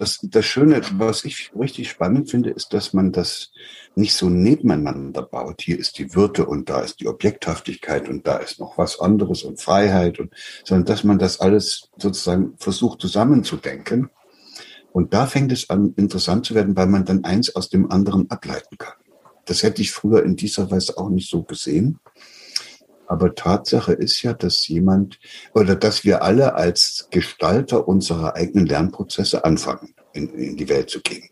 das, das Schöne, was ich richtig spannend finde, ist, dass man das nicht so nebeneinander baut. Hier ist die Würde und da ist die Objekthaftigkeit und da ist noch was anderes und Freiheit und, sondern dass man das alles sozusagen versucht zusammenzudenken. Und da fängt es an, interessant zu werden, weil man dann eins aus dem anderen ableiten kann. Das hätte ich früher in dieser Weise auch nicht so gesehen. Aber Tatsache ist ja, dass jemand oder dass wir alle als Gestalter unserer eigenen Lernprozesse anfangen, in, in die Welt zu gehen.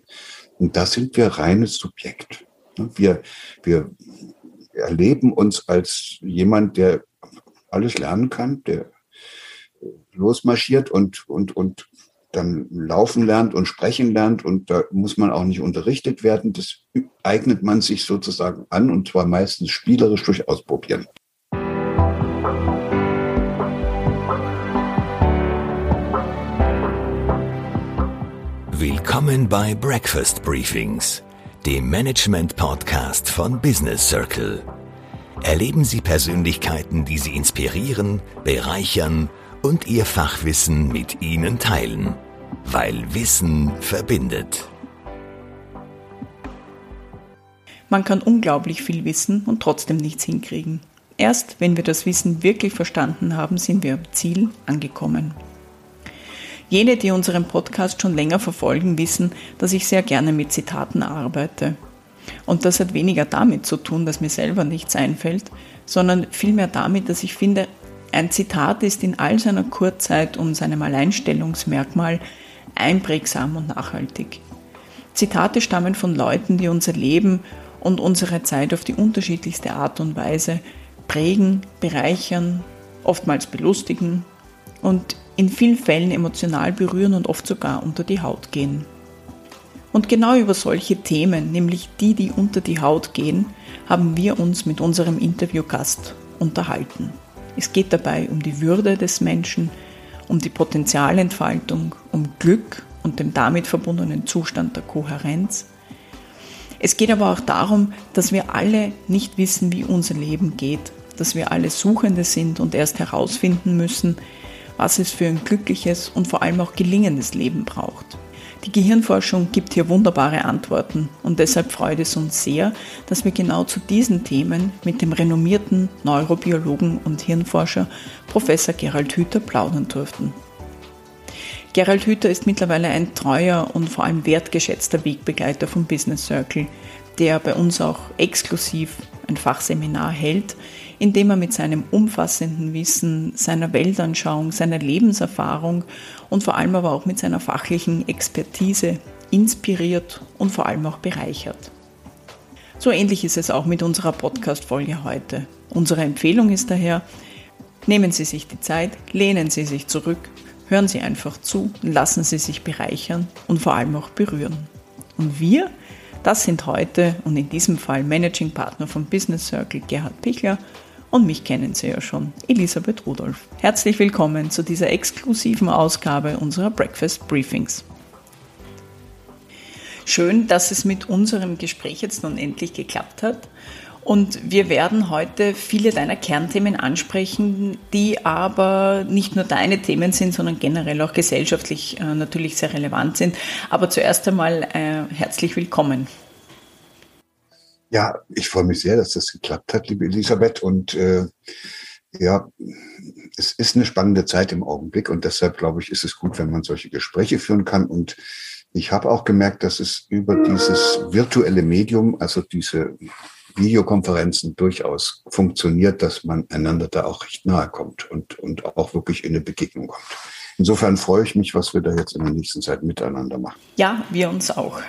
Und da sind wir reines Subjekt. Wir, wir erleben uns als jemand, der alles lernen kann, der losmarschiert und, und, und dann laufen lernt und sprechen lernt und da muss man auch nicht unterrichtet werden. Das eignet man sich sozusagen an und zwar meistens spielerisch durch Ausprobieren. Willkommen bei Breakfast Briefings, dem Management-Podcast von Business Circle. Erleben Sie Persönlichkeiten, die Sie inspirieren, bereichern und Ihr Fachwissen mit Ihnen teilen, weil Wissen verbindet. Man kann unglaublich viel wissen und trotzdem nichts hinkriegen. Erst wenn wir das Wissen wirklich verstanden haben, sind wir am Ziel angekommen. Jene, die unseren Podcast schon länger verfolgen, wissen, dass ich sehr gerne mit Zitaten arbeite. Und das hat weniger damit zu tun, dass mir selber nichts einfällt, sondern vielmehr damit, dass ich finde, ein Zitat ist in all seiner Kurzheit und seinem Alleinstellungsmerkmal einprägsam und nachhaltig. Zitate stammen von Leuten, die unser Leben und unsere Zeit auf die unterschiedlichste Art und Weise prägen, bereichern, oftmals belustigen und in vielen Fällen emotional berühren und oft sogar unter die Haut gehen. Und genau über solche Themen, nämlich die, die unter die Haut gehen, haben wir uns mit unserem Interviewgast unterhalten. Es geht dabei um die Würde des Menschen, um die Potenzialentfaltung, um Glück und dem damit verbundenen Zustand der Kohärenz. Es geht aber auch darum, dass wir alle nicht wissen, wie unser Leben geht, dass wir alle Suchende sind und erst herausfinden müssen, was es für ein glückliches und vor allem auch gelingendes Leben braucht. Die Gehirnforschung gibt hier wunderbare Antworten und deshalb freut es uns sehr, dass wir genau zu diesen Themen mit dem renommierten Neurobiologen und Hirnforscher Professor Gerald Hüther plaudern durften. Gerald Hüther ist mittlerweile ein treuer und vor allem wertgeschätzter Wegbegleiter vom Business Circle, der bei uns auch exklusiv ein Fachseminar hält, indem er mit seinem umfassenden Wissen, seiner Weltanschauung, seiner Lebenserfahrung und vor allem aber auch mit seiner fachlichen Expertise inspiriert und vor allem auch bereichert. So ähnlich ist es auch mit unserer Podcast-Folge heute. Unsere Empfehlung ist daher, nehmen Sie sich die Zeit, lehnen Sie sich zurück, hören Sie einfach zu, lassen Sie sich bereichern und vor allem auch berühren. Und wir, das sind heute und in diesem Fall Managing Partner vom Business Circle Gerhard Pichler und mich kennen Sie ja schon, Elisabeth Rudolph. Herzlich willkommen zu dieser exklusiven Ausgabe unserer Breakfast Briefings. Schön, dass es mit unserem Gespräch jetzt nun endlich geklappt hat. Und wir werden heute viele deiner Kernthemen ansprechen, die aber nicht nur deine Themen sind, sondern generell auch gesellschaftlich äh, natürlich sehr relevant sind. Aber zuerst einmal äh, herzlich willkommen. Ja, ich freue mich sehr, dass das geklappt hat, liebe Elisabeth. Und äh, ja, es ist eine spannende Zeit im Augenblick und deshalb glaube ich, ist es gut, wenn man solche Gespräche führen kann. Und ich habe auch gemerkt, dass es über dieses virtuelle Medium, also diese Videokonferenzen durchaus funktioniert, dass man einander da auch recht nahe kommt und, und auch wirklich in eine Begegnung kommt. Insofern freue ich mich, was wir da jetzt in der nächsten Zeit miteinander machen. Ja, wir uns auch.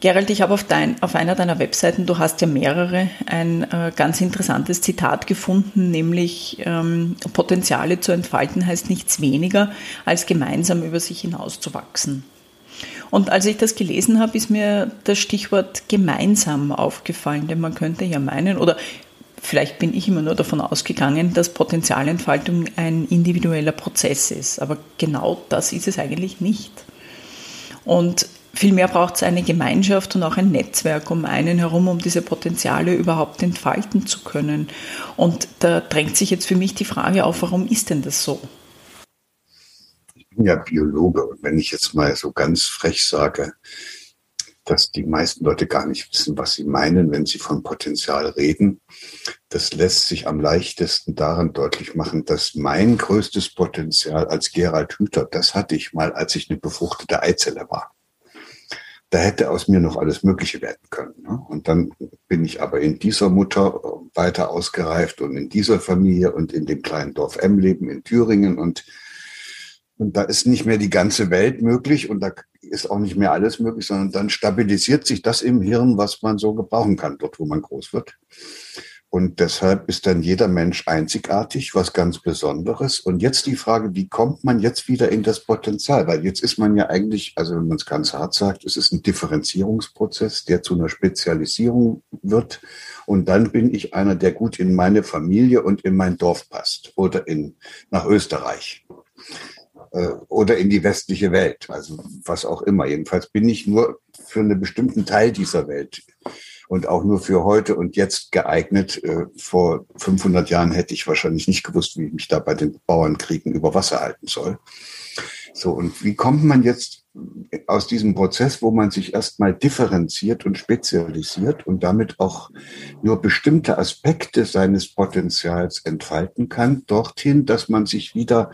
Gerald, ich habe auf, dein, auf einer deiner Webseiten, du hast ja mehrere, ein äh, ganz interessantes Zitat gefunden, nämlich ähm, Potenziale zu entfalten heißt nichts weniger, als gemeinsam über sich hinauszuwachsen. Und als ich das gelesen habe, ist mir das Stichwort gemeinsam aufgefallen, denn man könnte ja meinen, oder vielleicht bin ich immer nur davon ausgegangen, dass Potenzialentfaltung ein individueller Prozess ist, aber genau das ist es eigentlich nicht. Und Vielmehr braucht es eine Gemeinschaft und auch ein Netzwerk um einen herum, um diese Potenziale überhaupt entfalten zu können. Und da drängt sich jetzt für mich die Frage auf, warum ist denn das so? Bin ja Biologe und wenn ich jetzt mal so ganz frech sage, dass die meisten Leute gar nicht wissen, was sie meinen, wenn sie von Potenzial reden. Das lässt sich am leichtesten daran deutlich machen, dass mein größtes Potenzial als Gerald Hüther, das hatte ich mal, als ich eine befruchtete Eizelle war. Da hätte aus mir noch alles Mögliche werden können. Ne? Und dann bin ich aber in dieser Mutter weiter ausgereift und in dieser Familie und in dem kleinen Dorf Emleben in Thüringen und und da ist nicht mehr die ganze Welt möglich und da ist auch nicht mehr alles möglich, sondern dann stabilisiert sich das im Hirn, was man so gebrauchen kann, dort wo man groß wird. Und deshalb ist dann jeder Mensch einzigartig, was ganz Besonderes. Und jetzt die Frage, wie kommt man jetzt wieder in das Potenzial? Weil jetzt ist man ja eigentlich, also wenn man es ganz hart sagt, es ist ein Differenzierungsprozess, der zu einer Spezialisierung wird. Und dann bin ich einer, der gut in meine Familie und in mein Dorf passt oder in, nach Österreich oder in die westliche Welt, also was auch immer. Jedenfalls bin ich nur für einen bestimmten Teil dieser Welt und auch nur für heute und jetzt geeignet. Äh, vor 500 Jahren hätte ich wahrscheinlich nicht gewusst, wie ich mich da bei den Bauernkriegen über Wasser halten soll. So, und wie kommt man jetzt aus diesem Prozess, wo man sich erstmal differenziert und spezialisiert und damit auch nur bestimmte Aspekte seines Potenzials entfalten kann, dorthin, dass man sich wieder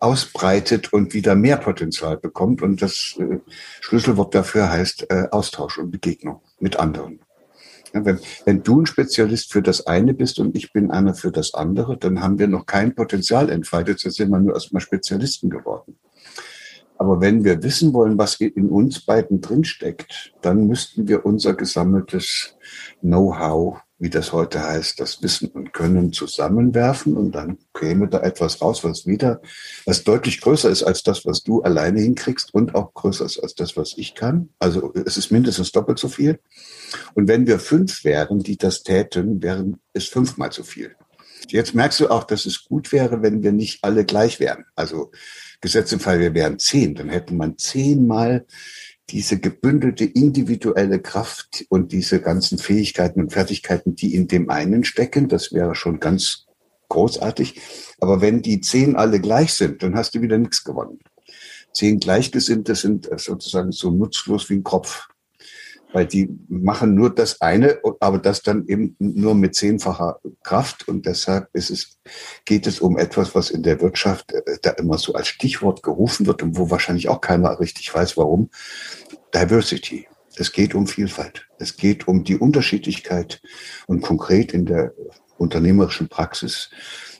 ausbreitet und wieder mehr Potenzial bekommt. Und das äh, Schlüsselwort dafür heißt äh, Austausch und Begegnung mit anderen. Wenn, wenn du ein Spezialist für das eine bist und ich bin einer für das andere, dann haben wir noch kein Potenzial entfaltet, dann sind wir nur erstmal Spezialisten geworden. Aber wenn wir wissen wollen, was in uns beiden drinsteckt, dann müssten wir unser gesammeltes Know-how wie das heute heißt, das Wissen und Können zusammenwerfen und dann käme da etwas raus, was wieder, was deutlich größer ist als das, was du alleine hinkriegst und auch größer ist als das, was ich kann. Also es ist mindestens doppelt so viel. Und wenn wir fünf wären, die das täten, wären es fünfmal so viel. Jetzt merkst du auch, dass es gut wäre, wenn wir nicht alle gleich wären. Also Gesetz im Fall, wir wären zehn, dann hätte man zehnmal diese gebündelte individuelle Kraft und diese ganzen Fähigkeiten und Fertigkeiten, die in dem einen stecken, das wäre schon ganz großartig. Aber wenn die zehn alle gleich sind, dann hast du wieder nichts gewonnen. Zehn Gleichgesinnte sind sozusagen so nutzlos wie ein Kopf weil die machen nur das eine, aber das dann eben nur mit zehnfacher Kraft. Und deshalb ist es, geht es um etwas, was in der Wirtschaft äh, da immer so als Stichwort gerufen wird und wo wahrscheinlich auch keiner richtig weiß, warum. Diversity. Es geht um Vielfalt. Es geht um die Unterschiedlichkeit. Und konkret in der unternehmerischen Praxis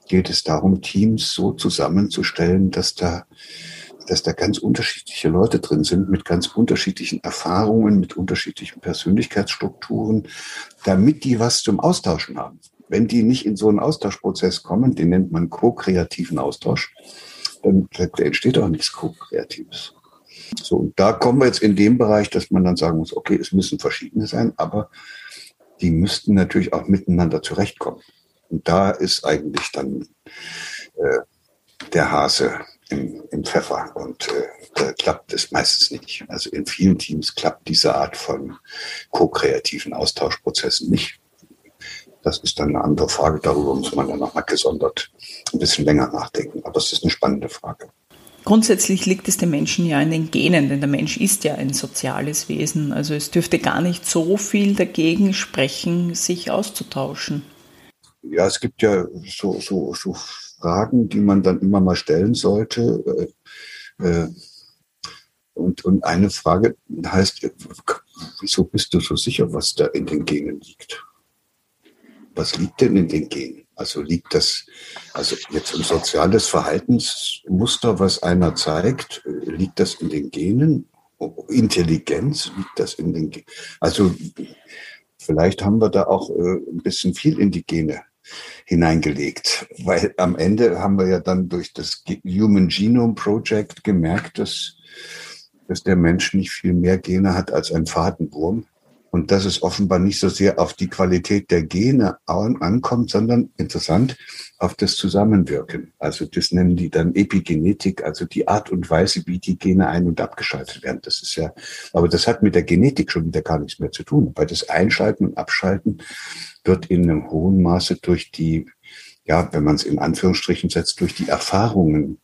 geht es darum, Teams so zusammenzustellen, dass da dass da ganz unterschiedliche Leute drin sind mit ganz unterschiedlichen Erfahrungen, mit unterschiedlichen Persönlichkeitsstrukturen, damit die was zum Austauschen haben. Wenn die nicht in so einen Austauschprozess kommen, den nennt man ko-kreativen Austausch, dann entsteht auch nichts ko-kreatives. So, und da kommen wir jetzt in dem Bereich, dass man dann sagen muss, okay, es müssen verschiedene sein, aber die müssten natürlich auch miteinander zurechtkommen. Und da ist eigentlich dann äh, der Hase im, im Pfeffer und äh, da klappt es meistens nicht. Also in vielen Teams klappt diese Art von ko-kreativen Austauschprozessen nicht. Das ist dann eine andere Frage. Darüber muss man dann nochmal gesondert ein bisschen länger nachdenken. Aber es ist eine spannende Frage. Grundsätzlich liegt es dem Menschen ja in den Genen, denn der Mensch ist ja ein soziales Wesen. Also es dürfte gar nicht so viel dagegen sprechen, sich auszutauschen. Ja, es gibt ja so, so, so Fragen, die man dann immer mal stellen sollte. Äh, äh, und, und eine Frage heißt, wieso bist du so sicher, was da in den Genen liegt? Was liegt denn in den Genen? Also liegt das, also jetzt ein soziales Verhaltensmuster, was einer zeigt, liegt das in den Genen? Intelligenz, liegt das in den Genen? Also vielleicht haben wir da auch äh, ein bisschen viel in die Gene hineingelegt. Weil am Ende haben wir ja dann durch das Human Genome Project gemerkt, dass, dass der Mensch nicht viel mehr Gene hat als ein Fadenwurm. Und dass es offenbar nicht so sehr auf die Qualität der Gene ankommt, sondern interessant auf das Zusammenwirken. Also das nennen die dann Epigenetik, also die Art und Weise, wie die Gene ein- und abgeschaltet werden. Das ist ja, aber das hat mit der Genetik schon wieder gar nichts mehr zu tun. Weil das Einschalten und Abschalten wird in einem hohen Maße durch die, ja, wenn man es in Anführungsstrichen setzt, durch die Erfahrungen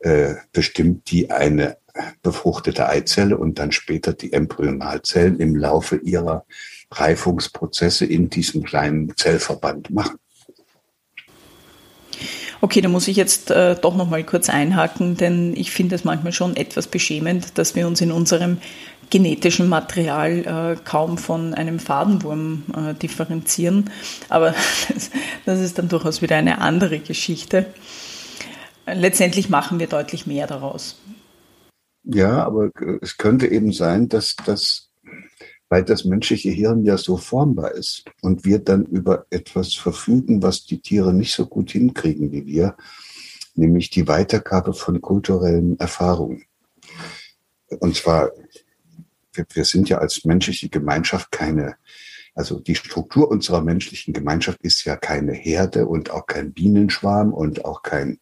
äh, bestimmt die eine befruchtete Eizelle und dann später die Embryonalzellen im Laufe ihrer Reifungsprozesse in diesem kleinen Zellverband machen. Okay, da muss ich jetzt äh, doch noch mal kurz einhaken, denn ich finde es manchmal schon etwas beschämend, dass wir uns in unserem genetischen Material äh, kaum von einem Fadenwurm äh, differenzieren. Aber das, das ist dann durchaus wieder eine andere Geschichte. Letztendlich machen wir deutlich mehr daraus. Ja, aber es könnte eben sein, dass das, weil das menschliche Hirn ja so formbar ist und wir dann über etwas verfügen, was die Tiere nicht so gut hinkriegen wie wir, nämlich die Weitergabe von kulturellen Erfahrungen. Und zwar, wir, sind ja als menschliche Gemeinschaft keine, also die Struktur unserer menschlichen Gemeinschaft ist ja keine Herde und auch kein Bienenschwarm und auch kein äh,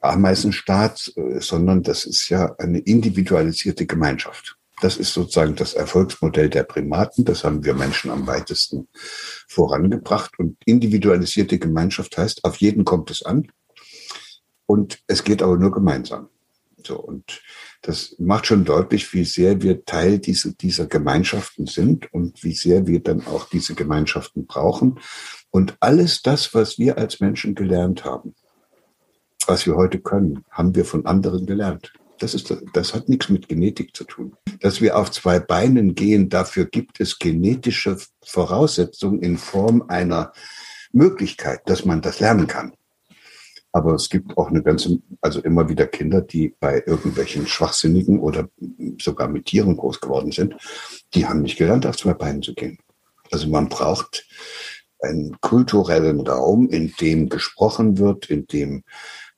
Ameisenstaat, äh, sondern das ist ja eine individualisierte Gemeinschaft. Das ist sozusagen das Erfolgsmodell der Primaten. Das haben wir Menschen am weitesten vorangebracht. Und individualisierte Gemeinschaft heißt, auf jeden kommt es an. Und es geht aber nur gemeinsam. So, und das macht schon deutlich, wie sehr wir Teil dieser, dieser Gemeinschaften sind und wie sehr wir dann auch diese Gemeinschaften brauchen. Und alles das, was wir als Menschen gelernt haben, was wir heute können, haben wir von anderen gelernt. Das, ist, das hat nichts mit Genetik zu tun. Dass wir auf zwei Beinen gehen, dafür gibt es genetische Voraussetzungen in Form einer Möglichkeit, dass man das lernen kann. Aber es gibt auch eine ganze, also immer wieder Kinder, die bei irgendwelchen Schwachsinnigen oder sogar mit Tieren groß geworden sind, die haben nicht gelernt, auf zwei Beinen zu gehen. Also man braucht einen kulturellen Raum, in dem gesprochen wird, in dem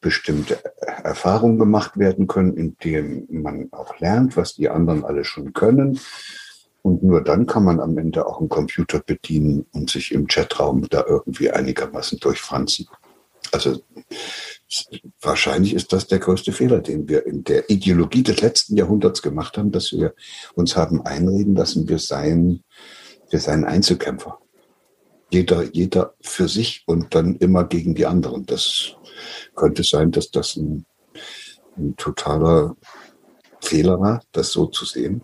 bestimmte Erfahrungen gemacht werden können, indem man auch lernt, was die anderen alle schon können. Und nur dann kann man am Ende auch einen Computer bedienen und sich im Chatraum da irgendwie einigermaßen durchfranzen. Also wahrscheinlich ist das der größte Fehler, den wir in der Ideologie des letzten Jahrhunderts gemacht haben, dass wir uns haben einreden lassen, wir seien, wir seien Einzelkämpfer. Jeder, jeder für sich und dann immer gegen die anderen. Das könnte sein, dass das ein, ein totaler Fehler war, das so zu sehen.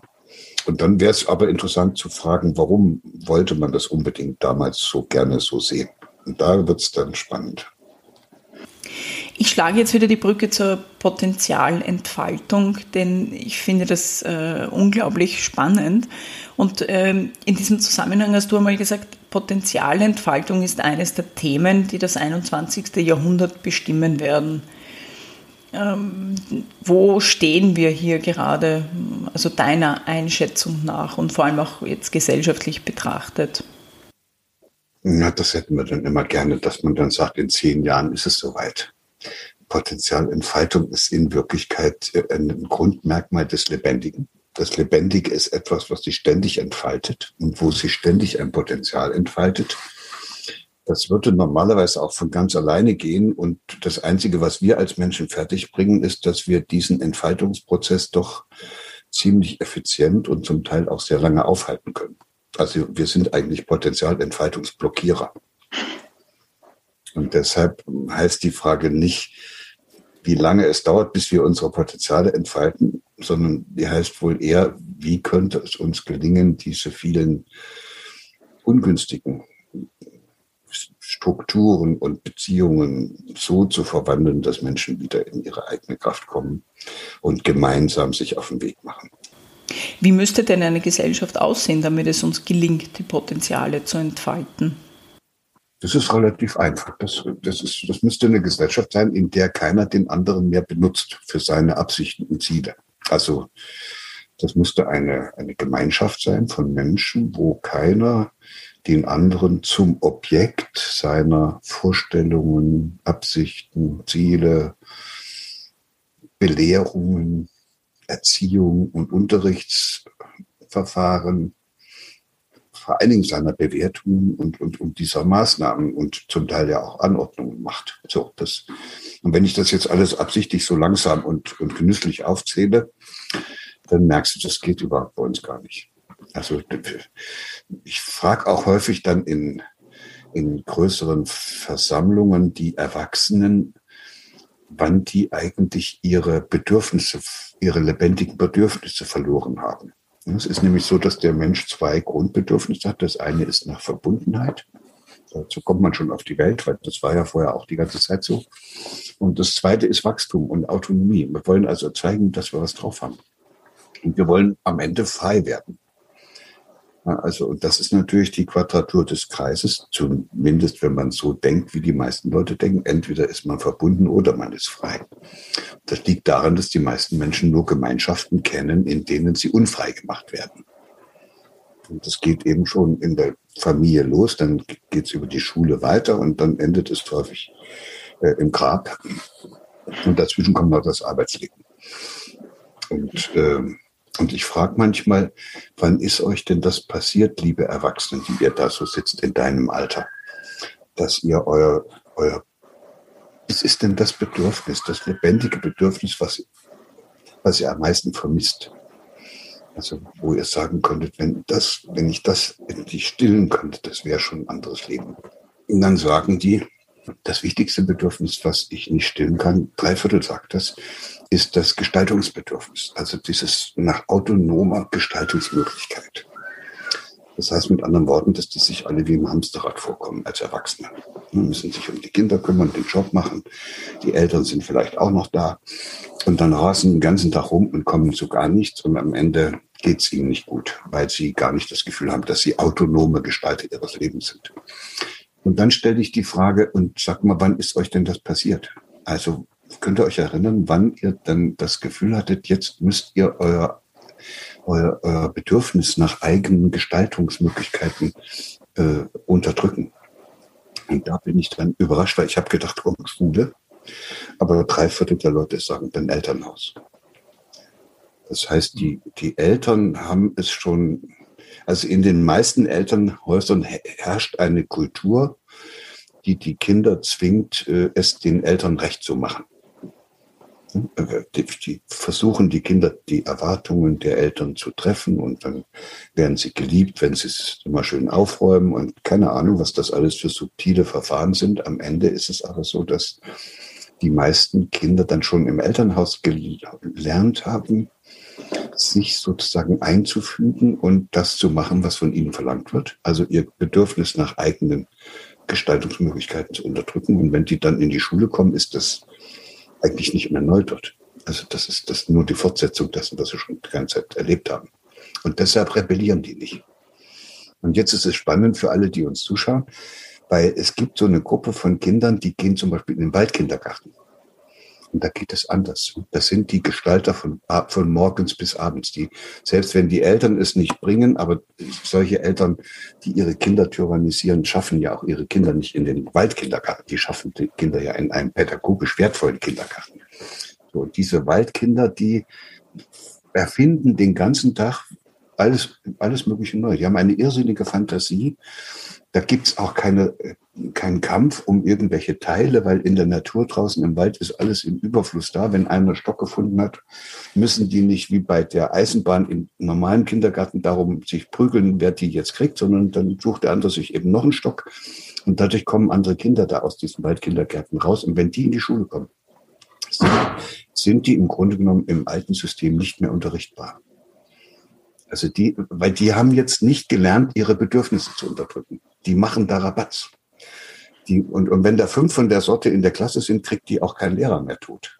Und dann wäre es aber interessant zu fragen, warum wollte man das unbedingt damals so gerne so sehen? Und da wird es dann spannend. Ich schlage jetzt wieder die Brücke zur Potenzialentfaltung, denn ich finde das äh, unglaublich spannend. Und ähm, in diesem Zusammenhang hast du einmal gesagt, Potenzialentfaltung ist eines der Themen, die das 21. Jahrhundert bestimmen werden. Ähm, wo stehen wir hier gerade, also deiner Einschätzung nach und vor allem auch jetzt gesellschaftlich betrachtet? Na, das hätten wir dann immer gerne, dass man dann sagt, in zehn Jahren ist es soweit. Potenzialentfaltung ist in Wirklichkeit äh, ein Grundmerkmal des Lebendigen. Das Lebendige ist etwas, was sich ständig entfaltet und wo sich ständig ein Potenzial entfaltet. Das würde normalerweise auch von ganz alleine gehen. Und das Einzige, was wir als Menschen fertigbringen, ist, dass wir diesen Entfaltungsprozess doch ziemlich effizient und zum Teil auch sehr lange aufhalten können. Also wir sind eigentlich Potenzialentfaltungsblockierer. Und deshalb heißt die Frage nicht, wie lange es dauert, bis wir unsere Potenziale entfalten, sondern die heißt wohl eher, wie könnte es uns gelingen, diese vielen ungünstigen Strukturen und Beziehungen so zu verwandeln, dass Menschen wieder in ihre eigene Kraft kommen und gemeinsam sich auf den Weg machen. Wie müsste denn eine Gesellschaft aussehen, damit es uns gelingt, die Potenziale zu entfalten? Das ist relativ einfach. Das, das, ist, das müsste eine Gesellschaft sein, in der keiner den anderen mehr benutzt für seine Absichten und Ziele. Also das müsste eine, eine Gemeinschaft sein von Menschen, wo keiner den anderen zum Objekt seiner Vorstellungen, Absichten, Ziele, Belehrungen, Erziehung und Unterrichtsverfahren vor allen Dingen seiner Bewertungen und, und, und dieser Maßnahmen und zum Teil ja auch Anordnungen macht. So, das, und wenn ich das jetzt alles absichtlich so langsam und, und genüsslich aufzähle, dann merkst du, das geht überhaupt bei uns gar nicht. Also ich frage auch häufig dann in, in größeren Versammlungen die Erwachsenen, wann die eigentlich ihre Bedürfnisse, ihre lebendigen Bedürfnisse verloren haben. Es ist nämlich so, dass der Mensch zwei Grundbedürfnisse hat. Das eine ist nach Verbundenheit. Dazu kommt man schon auf die Welt, weil das war ja vorher auch die ganze Zeit so. Und das zweite ist Wachstum und Autonomie. Wir wollen also zeigen, dass wir was drauf haben. Und wir wollen am Ende frei werden. Also, und das ist natürlich die Quadratur des Kreises, zumindest wenn man so denkt, wie die meisten Leute denken. Entweder ist man verbunden oder man ist frei. Das liegt daran, dass die meisten Menschen nur Gemeinschaften kennen, in denen sie unfrei gemacht werden. Und das geht eben schon in der Familie los, dann geht es über die Schule weiter und dann endet es häufig äh, im Grab. Und dazwischen kommt noch das Arbeitsleben. Und äh, und ich frage manchmal, wann ist euch denn das passiert, liebe Erwachsenen, die ihr da so sitzt in deinem Alter, dass ihr euer, euer, was ist denn das Bedürfnis, das lebendige Bedürfnis, was, was ihr am meisten vermisst? Also, wo ihr sagen könntet, wenn das, wenn ich das endlich stillen könnte, das wäre schon ein anderes Leben. Und dann sagen die, das wichtigste Bedürfnis, was ich nicht stillen kann, drei Viertel sagt das, ist das Gestaltungsbedürfnis, also dieses nach autonomer Gestaltungsmöglichkeit. Das heißt mit anderen Worten, dass die sich alle wie im Hamsterrad vorkommen als Erwachsene. Die müssen sich um die Kinder kümmern, den Job machen. Die Eltern sind vielleicht auch noch da. Und dann rasen den ganzen Tag rum und kommen zu gar nichts. Und am Ende geht es ihnen nicht gut, weil sie gar nicht das Gefühl haben, dass sie autonome Gestalter ihres Lebens sind. Und dann stelle ich die Frage und sag mal, wann ist euch denn das passiert? Also könnt ihr euch erinnern, wann ihr dann das Gefühl hattet, jetzt müsst ihr euer, euer, euer Bedürfnis nach eigenen Gestaltungsmöglichkeiten äh, unterdrücken? Und da bin ich dann überrascht, weil ich habe gedacht, oh, Schule. Aber drei Viertel der Leute sagen dann Elternhaus. Das heißt, die, die Eltern haben es schon, also in den meisten Elternhäusern herrscht eine Kultur, die die Kinder zwingt, äh, es den Eltern recht zu machen. Die, die, versuchen die Kinder die Erwartungen der Eltern zu treffen und dann werden sie geliebt, wenn sie es immer schön aufräumen und keine Ahnung, was das alles für subtile Verfahren sind. Am Ende ist es aber so, dass die meisten Kinder dann schon im Elternhaus gelernt haben, sich sozusagen einzufügen und das zu machen, was von ihnen verlangt wird. Also ihr Bedürfnis nach eigenen Gestaltungsmöglichkeiten zu unterdrücken. Und wenn die dann in die Schule kommen, ist das eigentlich nicht mehr neu wird. Also das ist das nur die Fortsetzung dessen, was wir schon die ganze Zeit erlebt haben. Und deshalb rebellieren die nicht. Und jetzt ist es spannend für alle, die uns zuschauen, weil es gibt so eine Gruppe von Kindern, die gehen zum Beispiel in den Waldkindergarten. Und da geht es anders. Das sind die Gestalter von, von morgens bis abends, die, selbst wenn die Eltern es nicht bringen, aber solche Eltern, die ihre Kinder tyrannisieren, schaffen ja auch ihre Kinder nicht in den Waldkindergarten. Die schaffen die Kinder ja in einen pädagogisch wertvollen Kindergarten. So, und diese Waldkinder, die erfinden den ganzen Tag alles, alles Mögliche neu. Die haben eine irrsinnige Fantasie. Da gibt's auch keine, keinen Kampf um irgendwelche Teile, weil in der Natur draußen im Wald ist alles im Überfluss da. Wenn einer Stock gefunden hat, müssen die nicht wie bei der Eisenbahn im normalen Kindergarten darum sich prügeln, wer die jetzt kriegt, sondern dann sucht der andere sich eben noch einen Stock. Und dadurch kommen andere Kinder da aus diesen Waldkindergärten raus. Und wenn die in die Schule kommen, sind die im Grunde genommen im alten System nicht mehr unterrichtbar. Also die, weil die haben jetzt nicht gelernt, ihre Bedürfnisse zu unterdrücken. Die machen da Rabatz. Die, und, und wenn da fünf von der Sorte in der Klasse sind, kriegt die auch kein Lehrer mehr tot.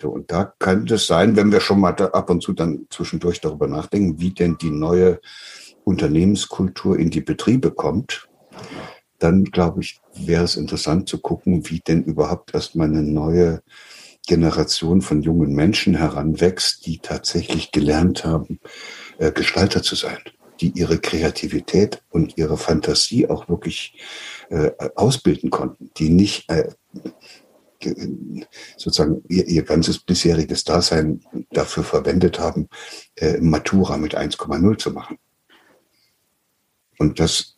So, und da könnte es sein, wenn wir schon mal ab und zu dann zwischendurch darüber nachdenken, wie denn die neue Unternehmenskultur in die Betriebe kommt, dann glaube ich, wäre es interessant zu gucken, wie denn überhaupt erstmal eine neue Generation von jungen Menschen heranwächst, die tatsächlich gelernt haben, äh, Gestalter zu sein, die ihre Kreativität und ihre Fantasie auch wirklich äh, ausbilden konnten, die nicht äh, sozusagen ihr, ihr ganzes bisheriges Dasein dafür verwendet haben, äh, Matura mit 1,0 zu machen. Und das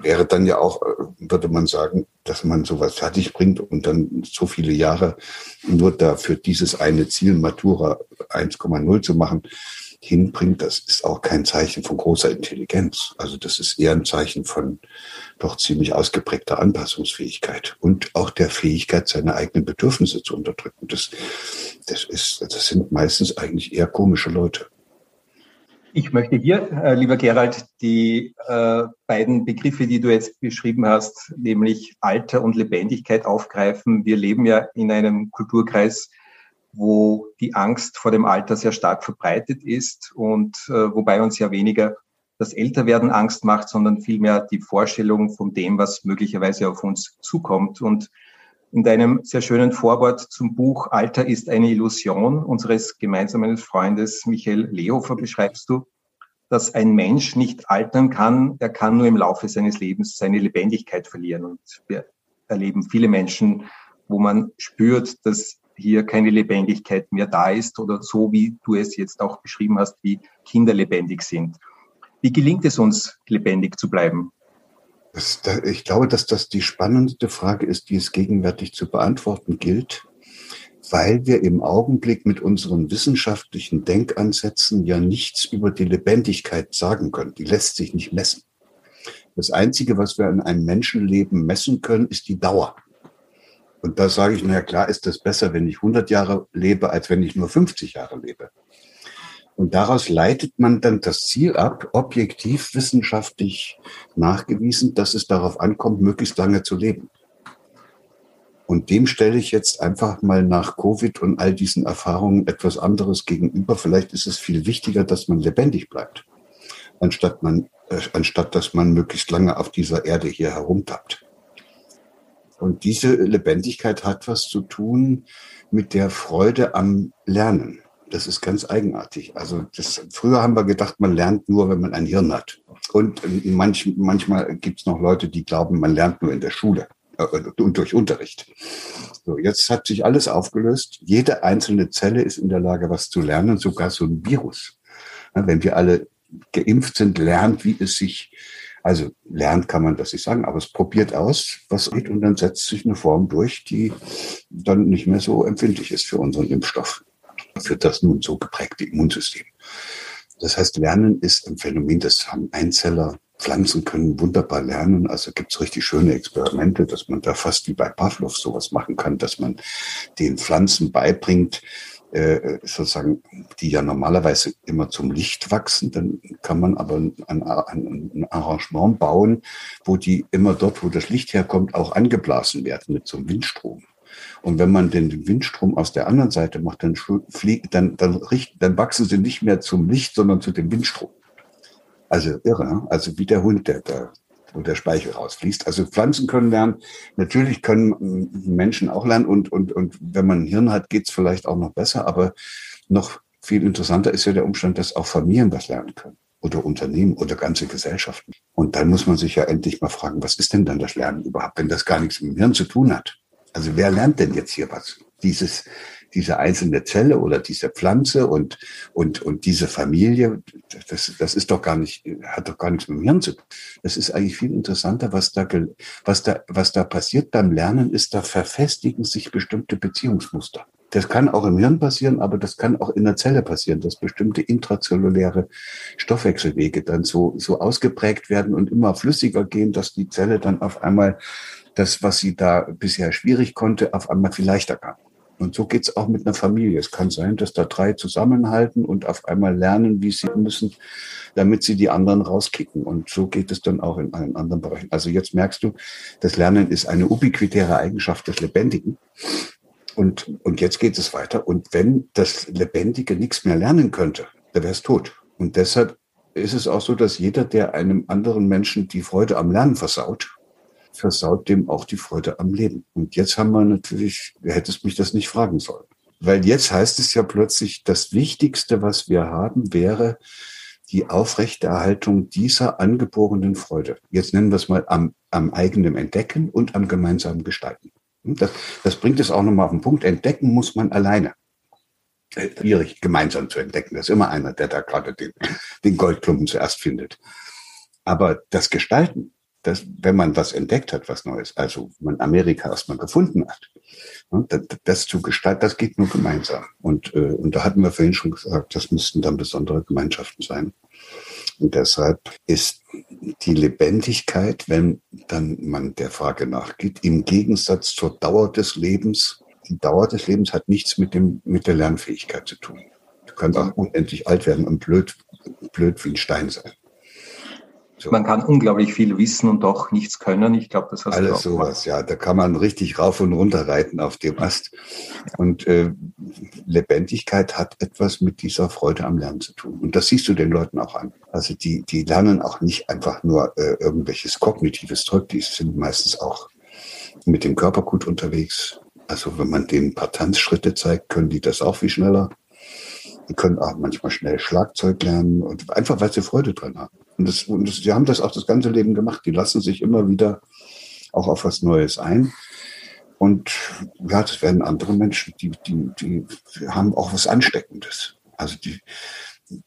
wäre dann ja auch, äh, würde man sagen, dass man sowas fertig bringt und dann so viele Jahre nur dafür dieses eine Ziel, Matura 1,0 zu machen, hinbringt, das ist auch kein Zeichen von großer Intelligenz. Also das ist eher ein Zeichen von doch ziemlich ausgeprägter Anpassungsfähigkeit und auch der Fähigkeit, seine eigenen Bedürfnisse zu unterdrücken. Das, das ist, das sind meistens eigentlich eher komische Leute. Ich möchte hier, äh, lieber Gerald, die äh, beiden Begriffe, die du jetzt beschrieben hast, nämlich Alter und Lebendigkeit aufgreifen. Wir leben ja in einem Kulturkreis, wo die Angst vor dem Alter sehr stark verbreitet ist und äh, wobei uns ja weniger das Älterwerden Angst macht, sondern vielmehr die Vorstellung von dem, was möglicherweise auf uns zukommt. Und in deinem sehr schönen Vorwort zum Buch Alter ist eine Illusion unseres gemeinsamen Freundes Michael Lehofer beschreibst du, dass ein Mensch nicht altern kann, er kann nur im Laufe seines Lebens seine Lebendigkeit verlieren. Und wir erleben viele Menschen, wo man spürt, dass hier keine Lebendigkeit mehr da ist oder so, wie du es jetzt auch beschrieben hast, wie Kinder lebendig sind. Wie gelingt es uns, lebendig zu bleiben? Das, ich glaube, dass das die spannendste Frage ist, die es gegenwärtig zu beantworten gilt, weil wir im Augenblick mit unseren wissenschaftlichen Denkansätzen ja nichts über die Lebendigkeit sagen können. Die lässt sich nicht messen. Das Einzige, was wir in einem Menschenleben messen können, ist die Dauer. Und da sage ich, naja, klar ist das besser, wenn ich 100 Jahre lebe, als wenn ich nur 50 Jahre lebe. Und daraus leitet man dann das Ziel ab, objektiv wissenschaftlich nachgewiesen, dass es darauf ankommt, möglichst lange zu leben. Und dem stelle ich jetzt einfach mal nach Covid und all diesen Erfahrungen etwas anderes gegenüber. Vielleicht ist es viel wichtiger, dass man lebendig bleibt, anstatt man, äh, anstatt dass man möglichst lange auf dieser Erde hier herumtappt. Und diese Lebendigkeit hat was zu tun mit der Freude am Lernen. Das ist ganz eigenartig. Also das, früher haben wir gedacht, man lernt nur, wenn man ein Hirn hat. Und manch, manchmal gibt es noch Leute, die glauben, man lernt nur in der Schule äh, und durch Unterricht. So, jetzt hat sich alles aufgelöst. Jede einzelne Zelle ist in der Lage, was zu lernen, sogar so ein Virus. Wenn wir alle geimpft sind, lernt, wie es sich, also lernt kann man das nicht sagen, aber es probiert aus, was geht und dann setzt sich eine Form durch, die dann nicht mehr so empfindlich ist für unseren Impfstoff für das nun so geprägte Immunsystem. Das heißt, Lernen ist ein Phänomen, das haben Einzeller, Pflanzen können wunderbar lernen. Also gibt es richtig schöne Experimente, dass man da fast wie bei Pavlov sowas machen kann, dass man den Pflanzen beibringt, äh, sozusagen, die ja normalerweise immer zum Licht wachsen. Dann kann man aber ein, ein, ein, Arrangement bauen, wo die immer dort, wo das Licht herkommt, auch angeblasen werden mit so einem Windstrom. Und wenn man den Windstrom aus der anderen Seite macht, dann fliegt, dann, dann, richt, dann wachsen sie nicht mehr zum Licht, sondern zu dem Windstrom. Also irre, ne? also wie der Hund, der da, wo der Speichel rausfließt. Also Pflanzen können lernen. Natürlich können Menschen auch lernen und, und, und wenn man ein Hirn hat, geht's vielleicht auch noch besser. Aber noch viel interessanter ist ja der Umstand, dass auch Familien was lernen können oder Unternehmen oder ganze Gesellschaften. Und dann muss man sich ja endlich mal fragen, was ist denn dann das Lernen überhaupt, wenn das gar nichts mit dem Hirn zu tun hat? Also wer lernt denn jetzt hier was? Dieses, diese einzelne Zelle oder diese Pflanze und, und, und diese Familie, das, das ist doch gar nicht, hat doch gar nichts mit dem Hirn zu tun. Das ist eigentlich viel interessanter, was da, was da, was da passiert beim Lernen ist, da verfestigen sich bestimmte Beziehungsmuster. Das kann auch im Hirn passieren, aber das kann auch in der Zelle passieren, dass bestimmte intrazelluläre Stoffwechselwege dann so, so ausgeprägt werden und immer flüssiger gehen, dass die Zelle dann auf einmal das, was sie da bisher schwierig konnte, auf einmal viel leichter kann. Und so geht's auch mit einer Familie. Es kann sein, dass da drei zusammenhalten und auf einmal lernen, wie sie müssen, damit sie die anderen rauskicken. Und so geht es dann auch in allen anderen Bereichen. Also jetzt merkst du, das Lernen ist eine ubiquitäre Eigenschaft des Lebendigen. Und, und jetzt geht es weiter. Und wenn das Lebendige nichts mehr lernen könnte, dann wäre es tot. Und deshalb ist es auch so, dass jeder, der einem anderen Menschen die Freude am Lernen versaut, versaut dem auch die Freude am Leben. Und jetzt haben wir natürlich, du hättest mich das nicht fragen sollen. Weil jetzt heißt es ja plötzlich, das Wichtigste, was wir haben, wäre die Aufrechterhaltung dieser angeborenen Freude. Jetzt nennen wir es mal am, am eigenen Entdecken und am gemeinsamen Gestalten. Das, das bringt es auch nochmal auf den Punkt. Entdecken muss man alleine. Äh, schwierig, gemeinsam zu entdecken. Das ist immer einer, der da gerade den, den Goldklumpen zuerst findet. Aber das Gestalten, dass, wenn man was entdeckt hat, was Neues, also man Amerika erstmal gefunden hat, ne, das, zu gestalten, das geht nur gemeinsam. Und, äh, und da hatten wir vorhin schon gesagt, das müssten dann besondere Gemeinschaften sein. Und deshalb ist die Lebendigkeit, wenn dann man der Frage nachgeht, im Gegensatz zur Dauer des Lebens, die Dauer des Lebens hat nichts mit dem, mit der Lernfähigkeit zu tun. Du kannst auch unendlich alt werden und blöd, blöd wie ein Stein sein. Man kann unglaublich viel wissen und doch nichts können. Ich glaube, das hast Alles du auch sowas, ja. Da kann man richtig rauf und runter reiten auf dem Ast. Und äh, Lebendigkeit hat etwas mit dieser Freude am Lernen zu tun. Und das siehst du den Leuten auch an. Also die, die lernen auch nicht einfach nur äh, irgendwelches kognitives Zeug, die sind meistens auch mit dem Körper gut unterwegs. Also wenn man denen ein paar Tanzschritte zeigt, können die das auch viel schneller. Die können auch manchmal schnell Schlagzeug lernen und einfach, weil sie Freude dran haben. Und, das, und das, die haben das auch das ganze Leben gemacht. Die lassen sich immer wieder auch auf was Neues ein. Und ja, das werden andere Menschen, die, die, die haben auch was Ansteckendes. Also die,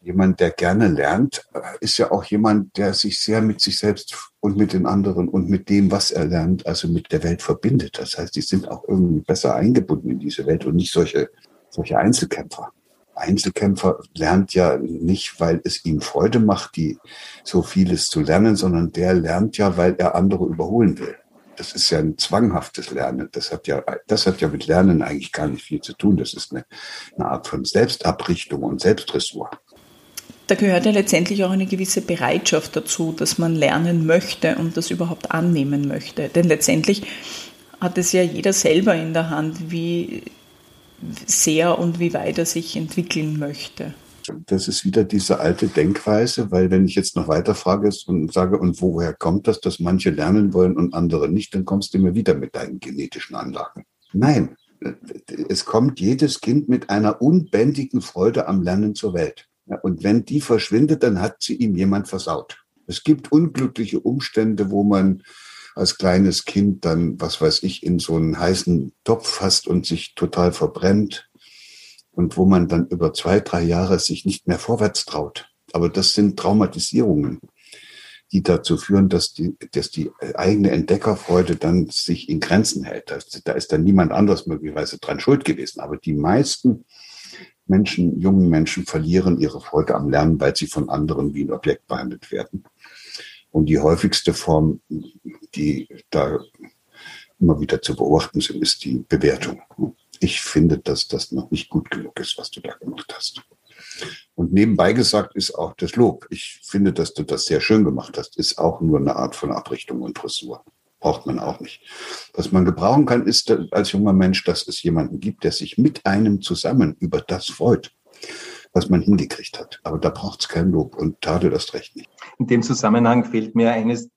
jemand, der gerne lernt, ist ja auch jemand, der sich sehr mit sich selbst und mit den anderen und mit dem, was er lernt, also mit der Welt verbindet. Das heißt, die sind auch irgendwie besser eingebunden in diese Welt und nicht solche, solche Einzelkämpfer. Einzelkämpfer lernt ja nicht, weil es ihm Freude macht, die so vieles zu lernen, sondern der lernt ja, weil er andere überholen will. Das ist ja ein zwanghaftes Lernen. Das hat ja, das hat ja mit Lernen eigentlich gar nicht viel zu tun. Das ist eine, eine Art von Selbstabrichtung und Selbstressort. Da gehört ja letztendlich auch eine gewisse Bereitschaft dazu, dass man lernen möchte und das überhaupt annehmen möchte. Denn letztendlich hat es ja jeder selber in der Hand, wie sehr und wie weit er sich entwickeln möchte. Das ist wieder diese alte Denkweise, weil wenn ich jetzt noch weiter frage und sage, und woher kommt das, dass manche lernen wollen und andere nicht, dann kommst du mir wieder mit deinen genetischen Anlagen. Nein, es kommt jedes Kind mit einer unbändigen Freude am Lernen zur Welt. Und wenn die verschwindet, dann hat sie ihm jemand versaut. Es gibt unglückliche Umstände, wo man als kleines Kind dann, was weiß ich, in so einen heißen Topf fasst und sich total verbrennt und wo man dann über zwei, drei Jahre sich nicht mehr vorwärts traut. Aber das sind Traumatisierungen, die dazu führen, dass die, dass die eigene Entdeckerfreude dann sich in Grenzen hält. Da ist dann niemand anderes möglicherweise dran schuld gewesen. Aber die meisten Menschen, jungen Menschen verlieren ihre Freude am Lernen, weil sie von anderen wie ein Objekt behandelt werden. Und die häufigste Form, die da immer wieder zu beobachten sind, ist die Bewertung. Ich finde, dass das noch nicht gut genug ist, was du da gemacht hast. Und nebenbei gesagt ist auch das Lob. Ich finde, dass du das sehr schön gemacht hast, ist auch nur eine Art von Abrichtung und Dressur. Braucht man auch nicht. Was man gebrauchen kann, ist als junger Mensch, dass es jemanden gibt, der sich mit einem zusammen über das freut was man hingekriegt hat. Aber da braucht es kein Lob und Tadel das recht nicht. In dem Zusammenhang fällt mir eines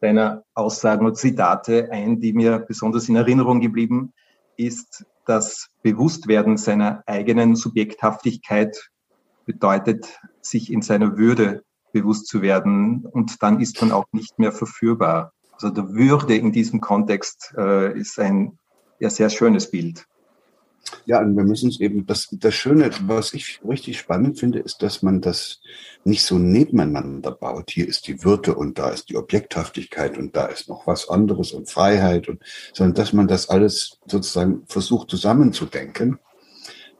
deiner Aussagen und Zitate ein, die mir besonders in Erinnerung geblieben ist. Das Bewusstwerden seiner eigenen Subjekthaftigkeit bedeutet, sich in seiner Würde bewusst zu werden und dann ist man auch nicht mehr verführbar. Also der Würde in diesem Kontext äh, ist ein ja, sehr schönes Bild. Ja, und wir müssen es eben, das, das Schöne, was ich richtig spannend finde, ist, dass man das nicht so nebeneinander baut. Hier ist die Würde und da ist die Objekthaftigkeit und da ist noch was anderes und Freiheit und, sondern dass man das alles sozusagen versucht zusammenzudenken.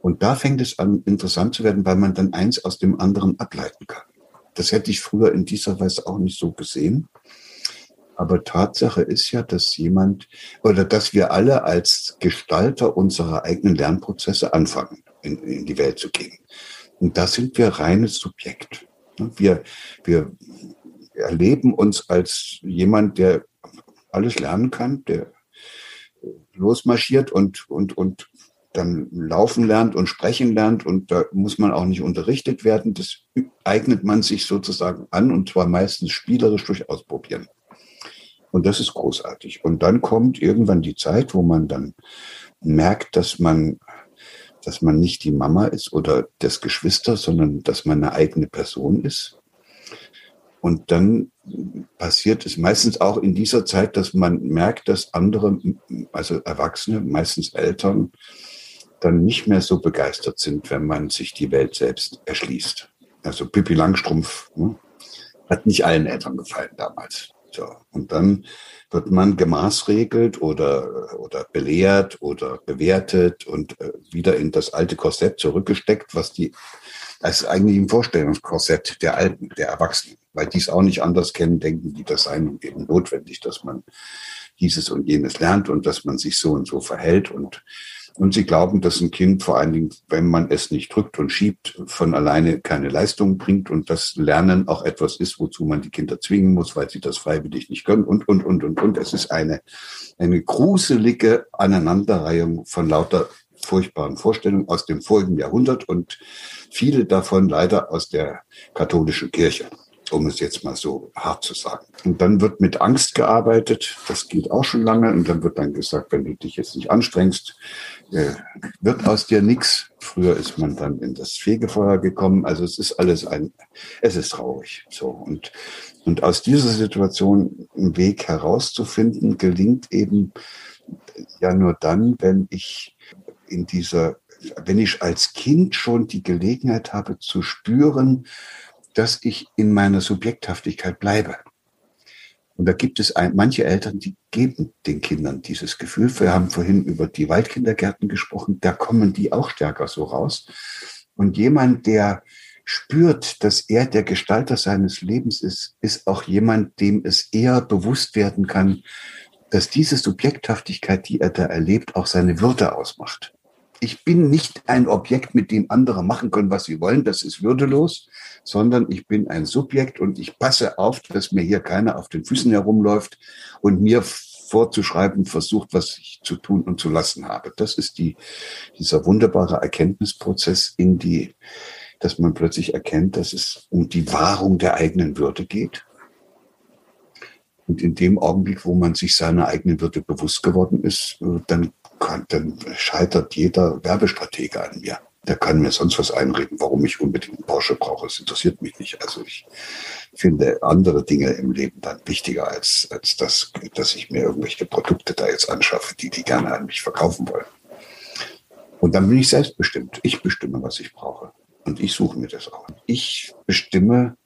Und da fängt es an, interessant zu werden, weil man dann eins aus dem anderen ableiten kann. Das hätte ich früher in dieser Weise auch nicht so gesehen. Aber Tatsache ist ja, dass jemand oder dass wir alle als Gestalter unserer eigenen Lernprozesse anfangen, in, in die Welt zu gehen. Und da sind wir reines Subjekt. Wir, wir erleben uns als jemand, der alles lernen kann, der losmarschiert und, und, und dann laufen lernt und sprechen lernt und da muss man auch nicht unterrichtet werden. Das eignet man sich sozusagen an und zwar meistens spielerisch durch Ausprobieren. Und das ist großartig. Und dann kommt irgendwann die Zeit, wo man dann merkt, dass man, dass man nicht die Mama ist oder das Geschwister, sondern dass man eine eigene Person ist. Und dann passiert es meistens auch in dieser Zeit, dass man merkt, dass andere, also Erwachsene, meistens Eltern, dann nicht mehr so begeistert sind, wenn man sich die Welt selbst erschließt. Also Pippi Langstrumpf ne, hat nicht allen Eltern gefallen damals So. Und dann wird man gemaßregelt oder, oder belehrt oder bewertet und äh, wieder in das alte Korsett zurückgesteckt, was die, das ist eigentlich ein Vorstellungskorsett der Alten, der Erwachsenen, weil die es auch nicht anders kennen, denken die, das sei eben notwendig, dass man dieses und jenes lernt und dass man sich so und so verhält und und sie glauben, dass ein Kind vor allen Dingen, wenn man es nicht drückt und schiebt, von alleine keine Leistung bringt und das Lernen auch etwas ist, wozu man die Kinder zwingen muss, weil sie das freiwillig nicht können und, und, und, und, und. Es ist eine, eine gruselige Aneinanderreihung von lauter furchtbaren Vorstellungen aus dem vorigen Jahrhundert und viele davon leider aus der katholischen Kirche um es jetzt mal so hart zu sagen. Und dann wird mit Angst gearbeitet, das geht auch schon lange, und dann wird dann gesagt, wenn du dich jetzt nicht anstrengst, äh, wird aus dir nichts. Früher ist man dann in das Fegefeuer gekommen, also es ist alles ein, es ist traurig. So und und aus dieser Situation einen Weg herauszufinden, gelingt eben ja nur dann, wenn ich in dieser, wenn ich als Kind schon die Gelegenheit habe zu spüren, dass ich in meiner Subjekthaftigkeit bleibe. Und da gibt es ein, manche Eltern, die geben den Kindern dieses Gefühl. Wir haben vorhin über die Waldkindergärten gesprochen. Da kommen die auch stärker so raus. Und jemand, der spürt, dass er der Gestalter seines Lebens ist, ist auch jemand, dem es eher bewusst werden kann, dass diese Subjekthaftigkeit, die er da erlebt, auch seine Würde ausmacht. Ich bin nicht ein Objekt, mit dem andere machen können, was sie wollen. Das ist würdelos sondern ich bin ein Subjekt und ich passe auf, dass mir hier keiner auf den Füßen herumläuft und mir vorzuschreiben versucht, was ich zu tun und zu lassen habe. Das ist die, dieser wunderbare Erkenntnisprozess in die, dass man plötzlich erkennt, dass es um die Wahrung der eigenen Würde geht. Und in dem Augenblick, wo man sich seiner eigenen Würde bewusst geworden ist, äh, dann, kann, dann scheitert jeder Werbestratege an mir der kann mir sonst was einreden, warum ich unbedingt einen Porsche brauche. Es interessiert mich nicht. Also ich finde andere Dinge im Leben dann wichtiger als, als das, dass ich mir irgendwelche Produkte da jetzt anschaffe, die die gerne an mich verkaufen wollen. Und dann bin ich selbstbestimmt. Ich bestimme, was ich brauche. Und ich suche mir das auch. Ich bestimme,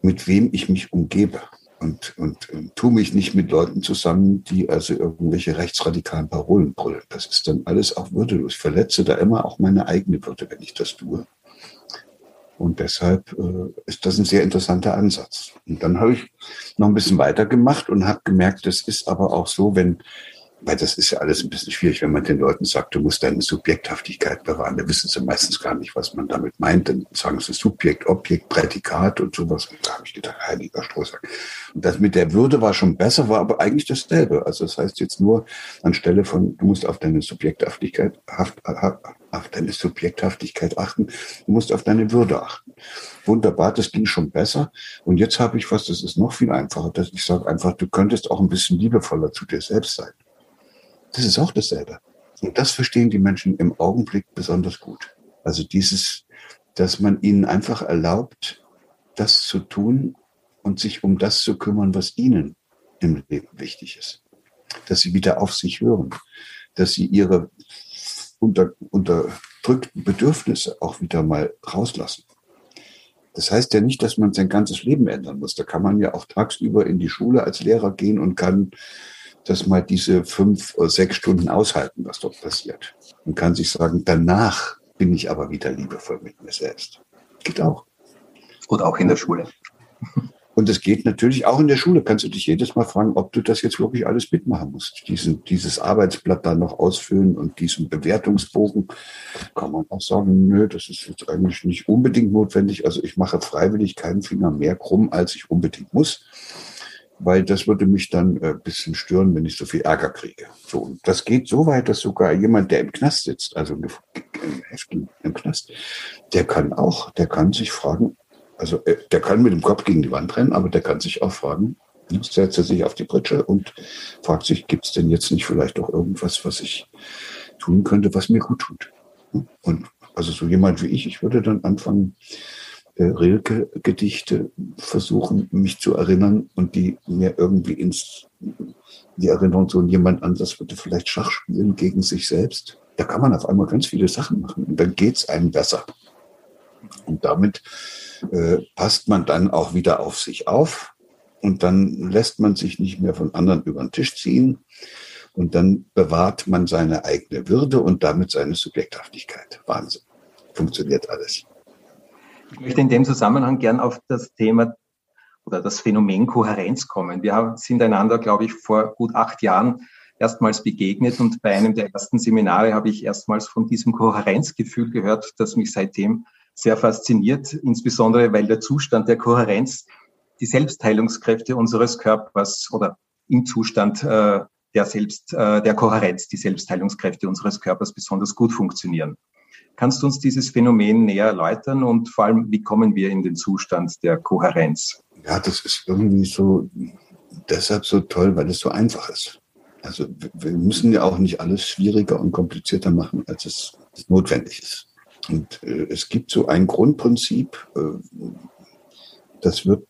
mit wem ich mich umgebe und, und, und tu mich nicht mit Leuten zusammen, die also irgendwelche rechtsradikalen Parolen brüllen. Das ist dann alles auch würdelos. Ich verletze da immer auch meine eigene Würde, wenn ich das tue. Und deshalb äh, ist das ein sehr interessanter Ansatz. Und dann habe ich noch ein bisschen weitergemacht und habe gemerkt, das ist aber auch so, wenn weil das ist ja alles ein bisschen schwierig, wenn man den Leuten sagt, du musst deine Subjekthaftigkeit bewahren. Da wissen sie meistens gar nicht, was man damit meint. Dann sagen sie Subjekt, Objekt, Prädikat und sowas. Und da habe ich gedacht, heiliger Strohsack. Und das mit der Würde war schon besser, war aber eigentlich dasselbe. Also das heißt jetzt nur anstelle von, du musst auf deine Subjekthaftigkeit, auf deine Subjekthaftigkeit achten, du musst auf deine Würde achten. Wunderbar, das ging schon besser. Und jetzt habe ich was, das ist noch viel einfacher, dass ich sage einfach, du könntest auch ein bisschen liebevoller zu dir selbst sein. Das ist auch dasselbe. Und das verstehen die Menschen im Augenblick besonders gut. Also dieses, dass man ihnen einfach erlaubt, das zu tun und sich um das zu kümmern, was ihnen im Leben wichtig ist. Dass sie wieder auf sich hören, dass sie ihre unter, unterdrückten Bedürfnisse auch wieder mal rauslassen. Das heißt ja nicht, dass man sein ganzes Leben ändern muss. Da kann man ja auch tagsüber in die Schule als Lehrer gehen und kann dass mal diese fünf oder sechs Stunden aushalten, was dort passiert. Und kann sich sagen, danach bin ich aber wieder liebevoll mit mir selbst. Geht auch. Und auch in der Schule. Und es geht natürlich auch in der Schule. Kannst du dich jedes Mal fragen, ob du das jetzt wirklich alles mitmachen musst. Diesen, dieses Arbeitsblatt dann noch ausfüllen und diesen Bewertungsbogen. Kann man auch sagen, nö, das ist jetzt eigentlich nicht unbedingt notwendig. Also ich mache freiwillig keinen Finger mehr krumm, als ich unbedingt muss weil das würde mich dann äh, bisschen stören, wenn ich so viel Ärger kriege. So, und das geht so weit, dass sogar jemand, der im Knast sitzt, also im im Knast, der kann auch, der kann sich fragen, also äh, der kann mit dem Kopf gegen die Wand rennen, aber der kann sich auch fragen, ne, setzt er sich auf die Pritsche und fragt sich, gibt es denn jetzt nicht vielleicht auch irgendwas, was ich tun könnte, was mir gut tut? Und also so jemand wie ich, ich würde dann anfangen, äh, Rilke-Gedichte versuchen, mich zu erinnern und die mir irgendwie ins die Erinnerung so jemand anderes würde vielleicht Schach spielen gegen sich selbst. Da kann man auf einmal ganz viele Sachen machen und dann geht's einem besser. Und damit äh, passt man dann auch wieder auf sich auf und dann lässt man sich nicht mehr von anderen über den Tisch ziehen und dann bewahrt man seine eigene Würde und damit seine Subjekthaftigkeit. Wahnsinn. Funktioniert alles. Ich möchte in dem Zusammenhang gern auf das Thema oder das Phänomen Kohärenz kommen. Wir sind einander, glaube ich, vor gut acht Jahren erstmals begegnet und bei einem der ersten Seminare habe ich erstmals von diesem Kohärenzgefühl gehört, das mich seitdem sehr fasziniert, insbesondere weil der Zustand der Kohärenz die Selbstheilungskräfte unseres Körpers oder im Zustand äh, der Selbst, äh, der Kohärenz, die Selbstheilungskräfte unseres Körpers besonders gut funktionieren. Kannst du uns dieses Phänomen näher erläutern und vor allem, wie kommen wir in den Zustand der Kohärenz? Ja, das ist irgendwie so deshalb so toll, weil es so einfach ist. Also wir müssen ja auch nicht alles schwieriger und komplizierter machen, als es notwendig ist. Und äh, es gibt so ein Grundprinzip, äh, das wird,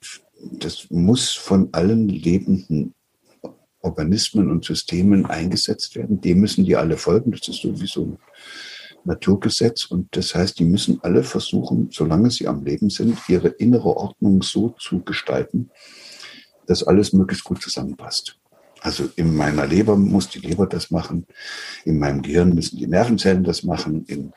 das muss von allen lebenden Organismen und Systemen eingesetzt werden. Dem müssen die alle folgen. Das ist sowieso Naturgesetz. Und das heißt, die müssen alle versuchen, solange sie am Leben sind, ihre innere Ordnung so zu gestalten, dass alles möglichst gut zusammenpasst. Also in meiner Leber muss die Leber das machen, in meinem Gehirn müssen die Nervenzellen das machen, in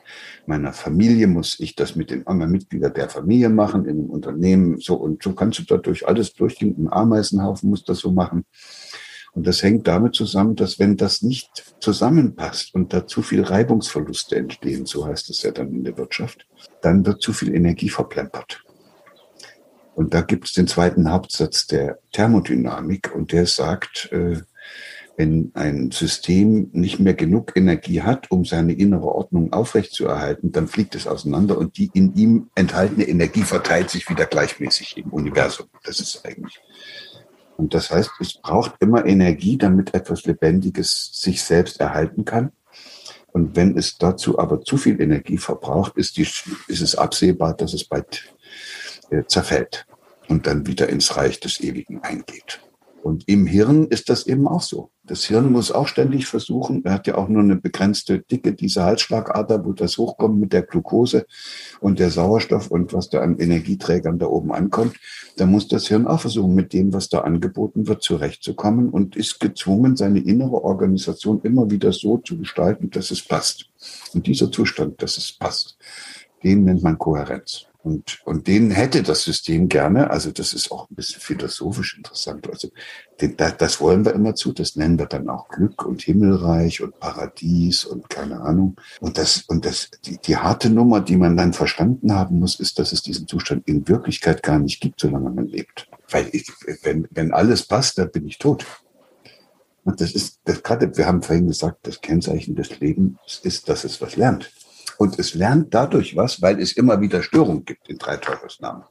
meiner Familie muss ich das mit den anderen Mitgliedern der Familie machen, in einem Unternehmen so und so kannst du dadurch alles durchgehen. Ein Ameisenhaufen muss das so machen. Und das hängt damit zusammen, dass wenn das nicht zusammenpasst und da zu viel Reibungsverluste entstehen, so heißt es ja dann in der Wirtschaft, dann wird zu viel Energie verplempert. Und da gibt es den zweiten Hauptsatz der Thermodynamik und der sagt, äh, wenn ein System nicht mehr genug Energie hat, um seine innere Ordnung aufrechtzuerhalten, dann fliegt es auseinander und die in ihm enthaltene Energie verteilt sich wieder gleichmäßig im Universum. Das ist eigentlich. Und das heißt, es braucht immer Energie, damit etwas Lebendiges sich selbst erhalten kann. Und wenn es dazu aber zu viel Energie verbraucht, ist, die, ist es absehbar, dass es bald äh, zerfällt und dann wieder ins Reich des Ewigen eingeht. Und im Hirn ist das eben auch so. Das Hirn muss auch ständig versuchen, er hat ja auch nur eine begrenzte Dicke, diese Halsschlagader, wo das hochkommt mit der Glucose und der Sauerstoff und was da an Energieträgern da oben ankommt. Da muss das Hirn auch versuchen, mit dem, was da angeboten wird, zurechtzukommen und ist gezwungen, seine innere Organisation immer wieder so zu gestalten, dass es passt. Und dieser Zustand, dass es passt, den nennt man Kohärenz. Und, und den hätte das System gerne. Also das ist auch ein bisschen philosophisch interessant. Also den, das wollen wir immer zu. Das nennen wir dann auch Glück und Himmelreich und Paradies und keine Ahnung. Und das, und das, die, die harte Nummer, die man dann verstanden haben muss, ist, dass es diesen Zustand in Wirklichkeit gar nicht gibt, solange man lebt. Weil ich, wenn, wenn alles passt, dann bin ich tot. Und das ist, das gerade, wir haben vorhin gesagt, das Kennzeichen des Lebens ist, dass es was lernt. Und es lernt dadurch was, weil es immer wieder Störungen gibt in drei Teufelsnamen.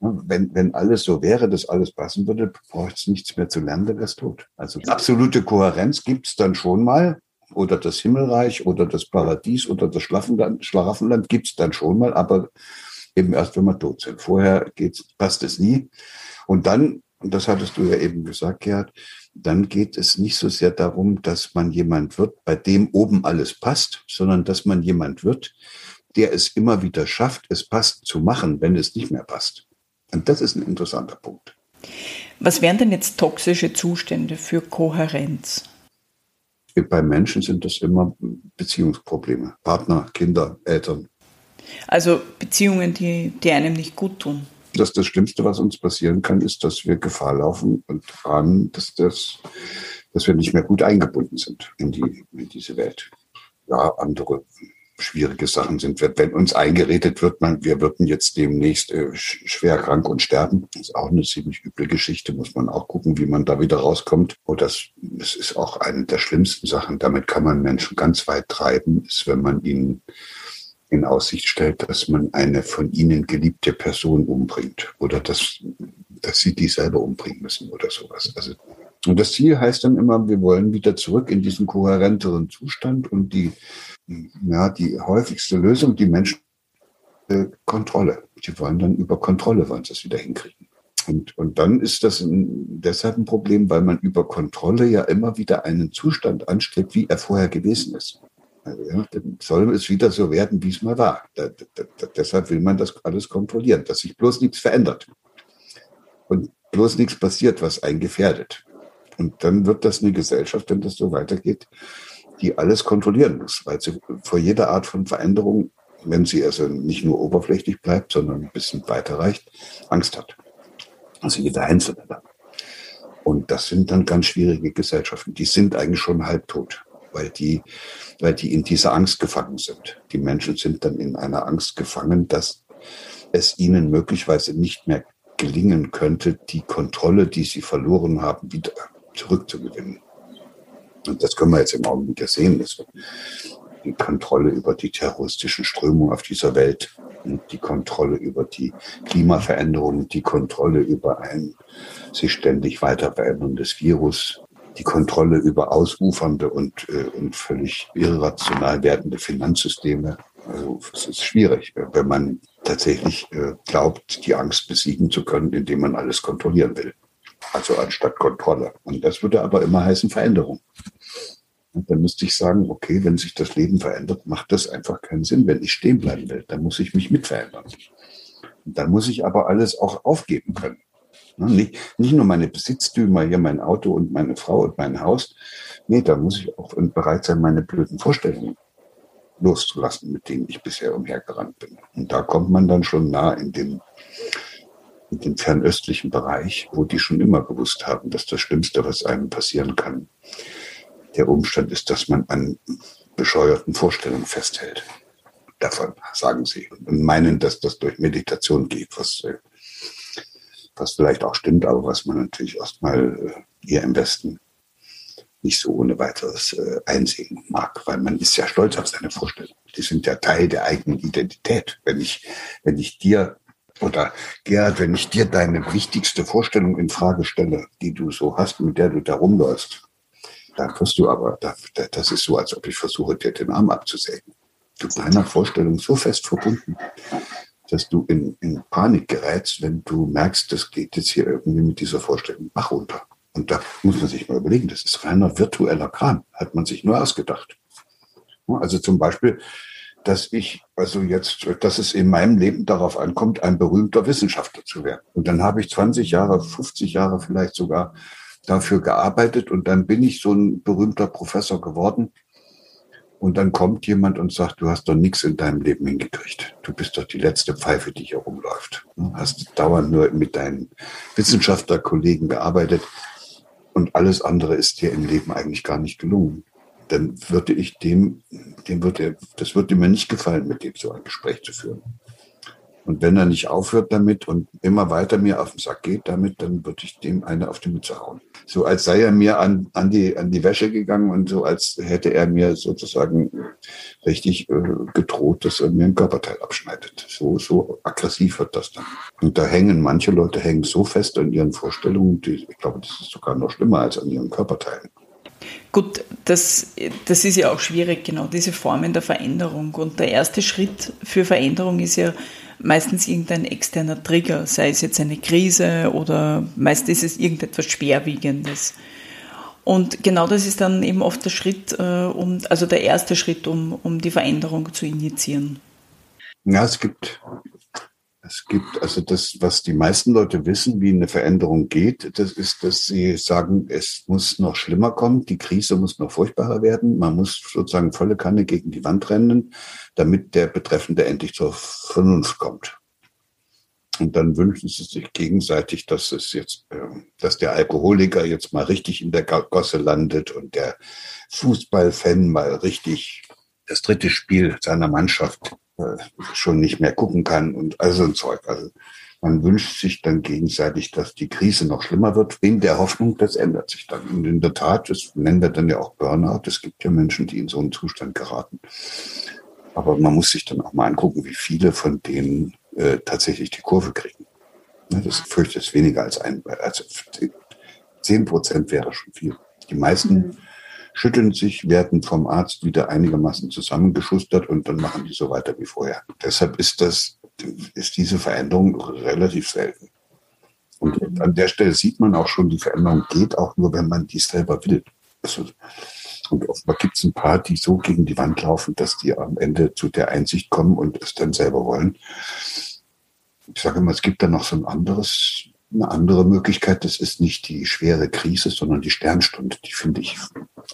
Wenn, wenn alles so wäre, dass alles passen würde, braucht es nichts mehr zu lernen, dann wäre es tot. Also absolute Kohärenz gibt es dann schon mal. Oder das Himmelreich oder das Paradies oder das Schlafenland, Schlafenland gibt es dann schon mal, aber eben erst, wenn wir tot sind. Vorher geht's, passt es nie. Und dann, und das hattest du ja eben gesagt, Gerhard, dann geht es nicht so sehr darum, dass man jemand wird, bei dem oben alles passt, sondern dass man jemand wird, der es immer wieder schafft, es passt zu machen, wenn es nicht mehr passt. Und das ist ein interessanter Punkt. Was wären denn jetzt toxische Zustände für Kohärenz? Bei Menschen sind das immer Beziehungsprobleme. Partner, Kinder, Eltern. Also Beziehungen, die, die einem nicht gut tun dass das Schlimmste, was uns passieren kann, ist, dass wir Gefahr laufen und ahnen, dass, das, dass wir nicht mehr gut eingebunden sind in, die, in diese Welt. Ja, andere schwierige Sachen sind, wenn uns eingeredet wird, man, wir würden jetzt demnächst äh, schwer krank und sterben. Ist auch eine ziemlich üble Geschichte, muss man auch gucken, wie man da wieder rauskommt. Und das, das ist auch eine der schlimmsten Sachen. Damit kann man Menschen ganz weit treiben, ist, wenn man ihnen in Aussicht stellt, dass man eine von ihnen geliebte Person umbringt oder dass, dass sie die selber umbringen müssen oder sowas. Also, und das Ziel heißt dann immer, wir wollen wieder zurück in diesen kohärenteren Zustand und die, ja, die häufigste Lösung, die Menschen, äh, Kontrolle. Die wollen dann über Kontrolle, wollen sie es wieder hinkriegen. Und, und dann ist das ein, deshalb ein Problem, weil man über Kontrolle ja immer wieder einen Zustand anstrebt, wie er vorher gewesen ist. Dann soll es wieder so werden, wie es mal war. Da, da, da, deshalb will man das alles kontrollieren, dass sich bloß nichts verändert. Und bloß nichts passiert, was einen gefährdet. Und dann wird das eine Gesellschaft, wenn das so weitergeht, die alles kontrollieren muss, weil sie vor jeder Art von Veränderung, wenn sie also nicht nur oberflächlich bleibt, sondern ein bisschen weiter reicht, Angst hat. Also jeder Einzelne dann. Und das sind dann ganz schwierige Gesellschaften. Die sind eigentlich schon halbtot, weil die, weil die in dieser Angst gefangen sind. Die Menschen sind dann in einer Angst gefangen, dass es ihnen möglicherweise nicht mehr gelingen könnte, die Kontrolle, die sie verloren haben, wieder zurückzugewinnen. Und das können wir jetzt im Augenblick ja sehen, dass die Kontrolle über die terroristischen Strömungen auf dieser Welt, die Kontrolle über die Klimaveränderungen, die Kontrolle über ein sich ständig weiter veränderndes Virus, die Kontrolle über ausufernde und, äh, und völlig irrational werdende Finanzsysteme. Also es ist schwierig, wenn man tatsächlich äh, glaubt, die Angst besiegen zu können, indem man alles kontrollieren will. Also anstatt Kontrolle. Und das würde aber immer heißen Veränderung. Und dann müsste ich sagen, okay, wenn sich das Leben verändert, macht das einfach keinen Sinn. Wenn ich stehen bleiben will, dann muss ich mich mit verändern. Und dann muss ich aber alles auch aufgeben können. Nicht, nicht nur meine Besitztümer, hier mein Auto und meine Frau und mein Haus. Nee, da muss ich auch bereit sein, meine blöden Vorstellungen loszulassen, mit denen ich bisher umhergerannt bin. Und da kommt man dann schon nah in den, in den fernöstlichen Bereich, wo die schon immer gewusst haben, dass das Schlimmste, was einem passieren kann, der Umstand ist, dass man an bescheuerten Vorstellungen festhält. Davon sagen sie und meinen, dass das durch Meditation geht, was, was vielleicht auch stimmt, aber was man natürlich erstmal äh, hier im Westen nicht so ohne weiteres äh, einsehen mag, weil man ist ja stolz auf seine Vorstellungen. Die sind ja Teil der eigenen Identität. Wenn ich, wenn ich dir oder Gerhard, wenn ich dir deine wichtigste Vorstellung in Frage stelle, die du so hast, mit der du da rumläufst, dann wirst du aber, das ist so, als ob ich versuche, dir den Arm abzusägen. Du bist deiner Vorstellung so fest verbunden, dass du in, in Panik gerätst, wenn du merkst, das geht jetzt hier irgendwie mit dieser Vorstellung Bach runter. Und da muss man sich mal überlegen, das ist reiner virtueller Kram, hat man sich nur ausgedacht. Also zum Beispiel, dass ich, also jetzt, dass es in meinem Leben darauf ankommt, ein berühmter Wissenschaftler zu werden. Und dann habe ich 20 Jahre, 50 Jahre vielleicht sogar dafür gearbeitet und dann bin ich so ein berühmter Professor geworden. Und dann kommt jemand und sagt, du hast doch nichts in deinem Leben hingekriegt. Du bist doch die letzte Pfeife, die hier rumläuft. Du hast dauernd nur mit deinen Wissenschaftlerkollegen gearbeitet und alles andere ist dir im Leben eigentlich gar nicht gelungen. Dann würde ich dem, dem würde, das würde mir nicht gefallen, mit dem so ein Gespräch zu führen. Und wenn er nicht aufhört damit und immer weiter mir auf den Sack geht damit, dann würde ich dem eine auf die Mütze hauen. So als sei er mir an, an, die, an die Wäsche gegangen und so als hätte er mir sozusagen richtig äh, gedroht, dass er mir ein Körperteil abschneidet. So, so aggressiv wird das dann. Und da hängen manche Leute hängen so fest an ihren Vorstellungen, die, ich glaube, das ist sogar noch schlimmer als an ihren Körperteilen. Gut, das, das ist ja auch schwierig, genau diese Formen der Veränderung. Und der erste Schritt für Veränderung ist ja meistens irgendein externer Trigger, sei es jetzt eine Krise oder meist ist es irgendetwas Schwerwiegendes. Und genau das ist dann eben oft der Schritt, äh, um, also der erste Schritt, um, um die Veränderung zu initiieren. Ja, es gibt es gibt also das, was die meisten Leute wissen, wie eine Veränderung geht, das ist, dass sie sagen, es muss noch schlimmer kommen, die Krise muss noch furchtbarer werden, man muss sozusagen volle Kanne gegen die Wand rennen, damit der Betreffende endlich zur Vernunft kommt. Und dann wünschen sie sich gegenseitig, dass es jetzt, ähm, dass der Alkoholiker jetzt mal richtig in der Gosse landet und der Fußballfan mal richtig das dritte Spiel seiner Mannschaft schon nicht mehr gucken kann und all so ein Zeug. Also man wünscht sich dann gegenseitig, dass die Krise noch schlimmer wird, in der Hoffnung, das ändert sich dann. Und in der Tat, das nennen wir dann ja auch Burnout. Es gibt ja Menschen, die in so einen Zustand geraten. Aber man muss sich dann auch mal angucken, wie viele von denen äh, tatsächlich die Kurve kriegen. Ne, das fürchte ich weniger als ein, also zehn Prozent wäre schon viel. Die meisten mhm schütteln sich, werden vom Arzt wieder einigermaßen zusammengeschustert und dann machen die so weiter wie vorher. Deshalb ist das, ist diese Veränderung relativ selten. Und an der Stelle sieht man auch schon, die Veränderung geht auch nur, wenn man dies selber will. Also, und offenbar gibt es ein paar, die so gegen die Wand laufen, dass die am Ende zu der Einsicht kommen und es dann selber wollen. Ich sage immer, es gibt da noch so ein anderes eine andere Möglichkeit, das ist nicht die schwere Krise, sondern die Sternstunde. Die finde ich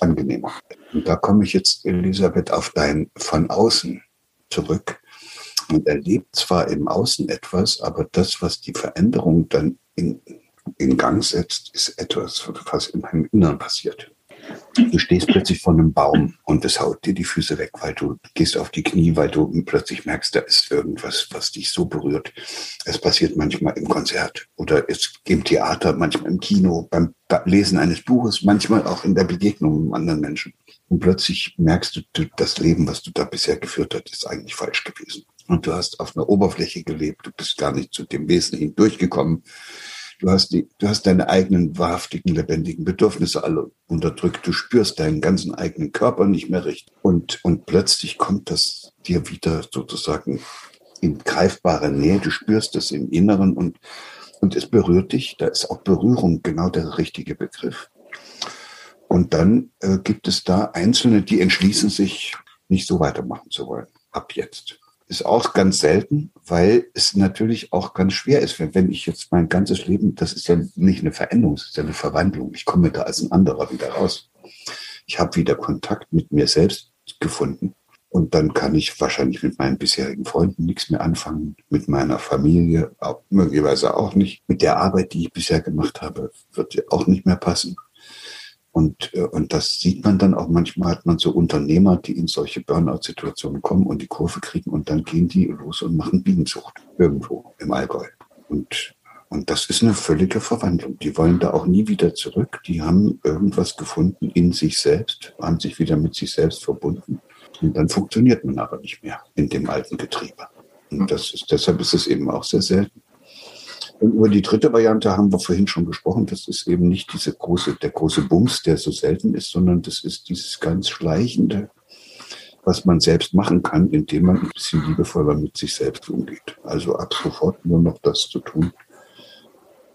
angenehmer. Und da komme ich jetzt, Elisabeth, auf dein von außen zurück und erlebt zwar im Außen etwas, aber das, was die Veränderung dann in, in Gang setzt, ist etwas, was in meinem Inneren passiert. Du stehst plötzlich vor einem Baum und es haut dir die Füße weg, weil du gehst auf die Knie, weil du plötzlich merkst, da ist irgendwas, was dich so berührt. Es passiert manchmal im Konzert oder im Theater, manchmal im Kino, beim Lesen eines Buches, manchmal auch in der Begegnung mit anderen Menschen. Und plötzlich merkst du, das Leben, was du da bisher geführt hast, ist eigentlich falsch gewesen. Und du hast auf einer Oberfläche gelebt, du bist gar nicht zu dem Wesen hindurchgekommen. Du hast, die, du hast deine eigenen wahrhaftigen, lebendigen Bedürfnisse alle unterdrückt. Du spürst deinen ganzen eigenen Körper nicht mehr richtig. Und, und plötzlich kommt das dir wieder sozusagen in greifbare Nähe. Du spürst es im Inneren und, und es berührt dich. Da ist auch Berührung genau der richtige Begriff. Und dann äh, gibt es da Einzelne, die entschließen sich, nicht so weitermachen zu wollen. Ab jetzt ist auch ganz selten, weil es natürlich auch ganz schwer ist. Wenn ich jetzt mein ganzes Leben, das ist ja nicht eine Veränderung, es ist ja eine Verwandlung. Ich komme da als ein anderer wieder raus. Ich habe wieder Kontakt mit mir selbst gefunden. Und dann kann ich wahrscheinlich mit meinen bisherigen Freunden nichts mehr anfangen, mit meiner Familie auch, möglicherweise auch nicht. Mit der Arbeit, die ich bisher gemacht habe, wird auch nicht mehr passen. Und, äh, und das sieht man dann auch manchmal, hat man so Unternehmer, die in solche Burnout-Situationen kommen und die Kurve kriegen und dann gehen die los und machen Bienenzucht irgendwo im Allgäu. Und, und das ist eine völlige Verwandlung. Die wollen da auch nie wieder zurück. Die haben irgendwas gefunden in sich selbst, haben sich wieder mit sich selbst verbunden. Und dann funktioniert man aber nicht mehr in dem alten Getriebe. Und das ist, deshalb ist es eben auch sehr selten. Und über die dritte Variante haben wir vorhin schon gesprochen. Das ist eben nicht diese große, der große Bums, der so selten ist, sondern das ist dieses ganz Schleichende, was man selbst machen kann, indem man ein bisschen liebevoller mit sich selbst umgeht. Also ab sofort nur noch das zu tun,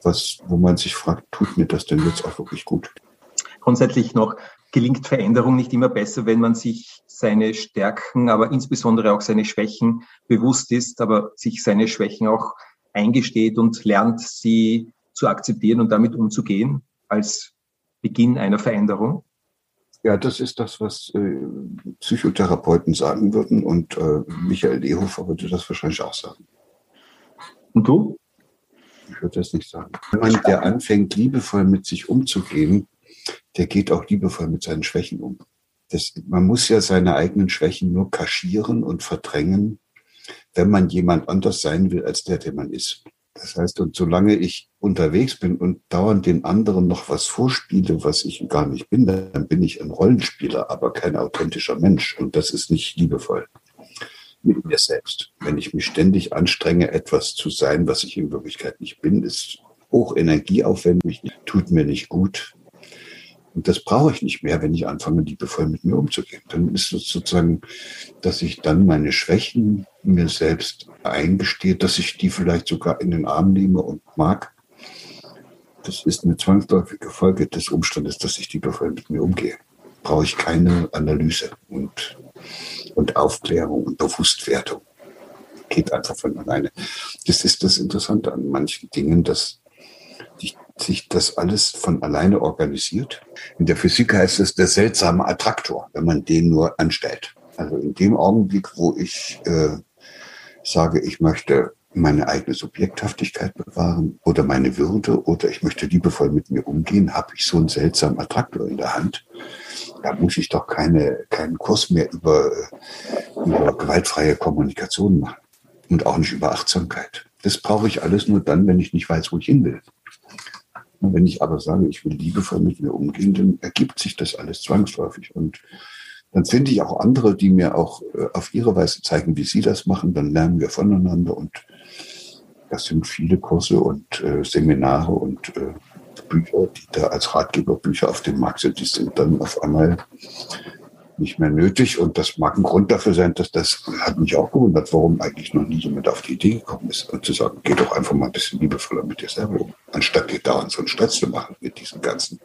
was, wo man sich fragt, tut mir das denn jetzt auch wirklich gut? Grundsätzlich noch, gelingt Veränderung nicht immer besser, wenn man sich seine Stärken, aber insbesondere auch seine Schwächen bewusst ist, aber sich seine Schwächen auch eingesteht und lernt, sie zu akzeptieren und damit umzugehen als Beginn einer Veränderung? Ja, das ist das, was äh, Psychotherapeuten sagen würden und äh, Michael Lehofer würde das wahrscheinlich auch sagen. Und du? Ich würde das nicht sagen. Man der anfängt, liebevoll mit sich umzugehen, der geht auch liebevoll mit seinen Schwächen um. Das, man muss ja seine eigenen Schwächen nur kaschieren und verdrängen, wenn man jemand anders sein will als der, der man ist. Das heißt, und solange ich unterwegs bin und dauernd den anderen noch was vorspiele, was ich gar nicht bin, dann bin ich ein Rollenspieler, aber kein authentischer Mensch. Und das ist nicht liebevoll mit mir selbst. Wenn ich mich ständig anstrenge, etwas zu sein, was ich in Wirklichkeit nicht bin, ist hoch energieaufwendig, tut mir nicht gut. Und das brauche ich nicht mehr, wenn ich anfange, liebevoll mit mir umzugehen. Dann ist es sozusagen, dass ich dann meine Schwächen mir selbst eingestehe, dass ich die vielleicht sogar in den Arm nehme und mag. Das ist eine zwangsläufige Folge des Umstandes, dass ich liebevoll mit mir umgehe. Brauche ich keine Analyse und, und Aufklärung und Bewusstwertung. Geht einfach von alleine. Das ist das Interessante an manchen Dingen, dass sich das alles von alleine organisiert. In der Physik heißt es der seltsame Attraktor, wenn man den nur anstellt. Also in dem Augenblick, wo ich äh, sage, ich möchte meine eigene Subjekthaftigkeit bewahren oder meine Würde oder ich möchte liebevoll mit mir umgehen, habe ich so einen seltsamen Attraktor in der Hand. Da muss ich doch keine, keinen Kurs mehr über, über gewaltfreie Kommunikation machen und auch nicht über Achtsamkeit. Das brauche ich alles nur dann, wenn ich nicht weiß, wo ich hin will. Wenn ich aber sage, ich will liebevoll mit mir umgehen, dann ergibt sich das alles zwangsläufig. Und dann finde ich auch andere, die mir auch äh, auf ihre Weise zeigen, wie sie das machen. Dann lernen wir voneinander. Und das sind viele Kurse und äh, Seminare und äh, Bücher, die da als Ratgeberbücher auf dem Markt sind. Die sind dann auf einmal nicht mehr nötig. Und das mag ein Grund dafür sein, dass das hat mich auch gewundert, warum eigentlich noch nie jemand auf die Idee gekommen ist, und zu sagen, geh doch einfach mal ein bisschen liebevoller mit dir selber um, anstatt dir dauernd so einen Stress zu machen mit diesen ganzen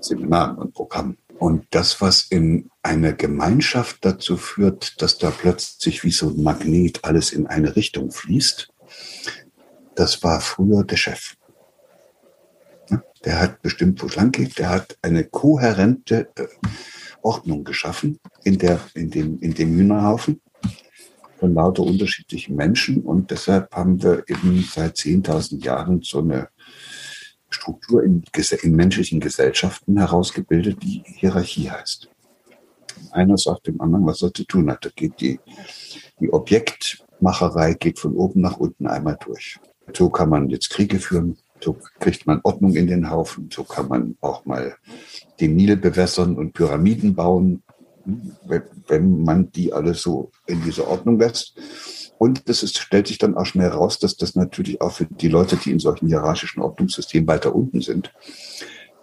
Seminaren und Programmen. Und das, was in einer Gemeinschaft dazu führt, dass da plötzlich wie so ein Magnet alles in eine Richtung fließt, das war früher der Chef. der hat bestimmt, wo es lang geht, der hat eine kohärente äh, Ordnung geschaffen in, der, in, dem, in dem Hühnerhaufen von lauter unterschiedlichen Menschen. Und deshalb haben wir eben seit 10.000 Jahren so eine Struktur in, in menschlichen Gesellschaften herausgebildet, die Hierarchie heißt. Einer sagt dem anderen, was er zu tun hat. Da geht die, die Objektmacherei geht von oben nach unten einmal durch. So kann man jetzt Kriege führen, so kriegt man Ordnung in den Haufen, so kann man auch mal den Nil bewässern und Pyramiden bauen, wenn man die alle so in diese Ordnung lässt. Und es ist, stellt sich dann auch schnell raus, dass das natürlich auch für die Leute, die in solchen hierarchischen Ordnungssystemen weiter unten sind,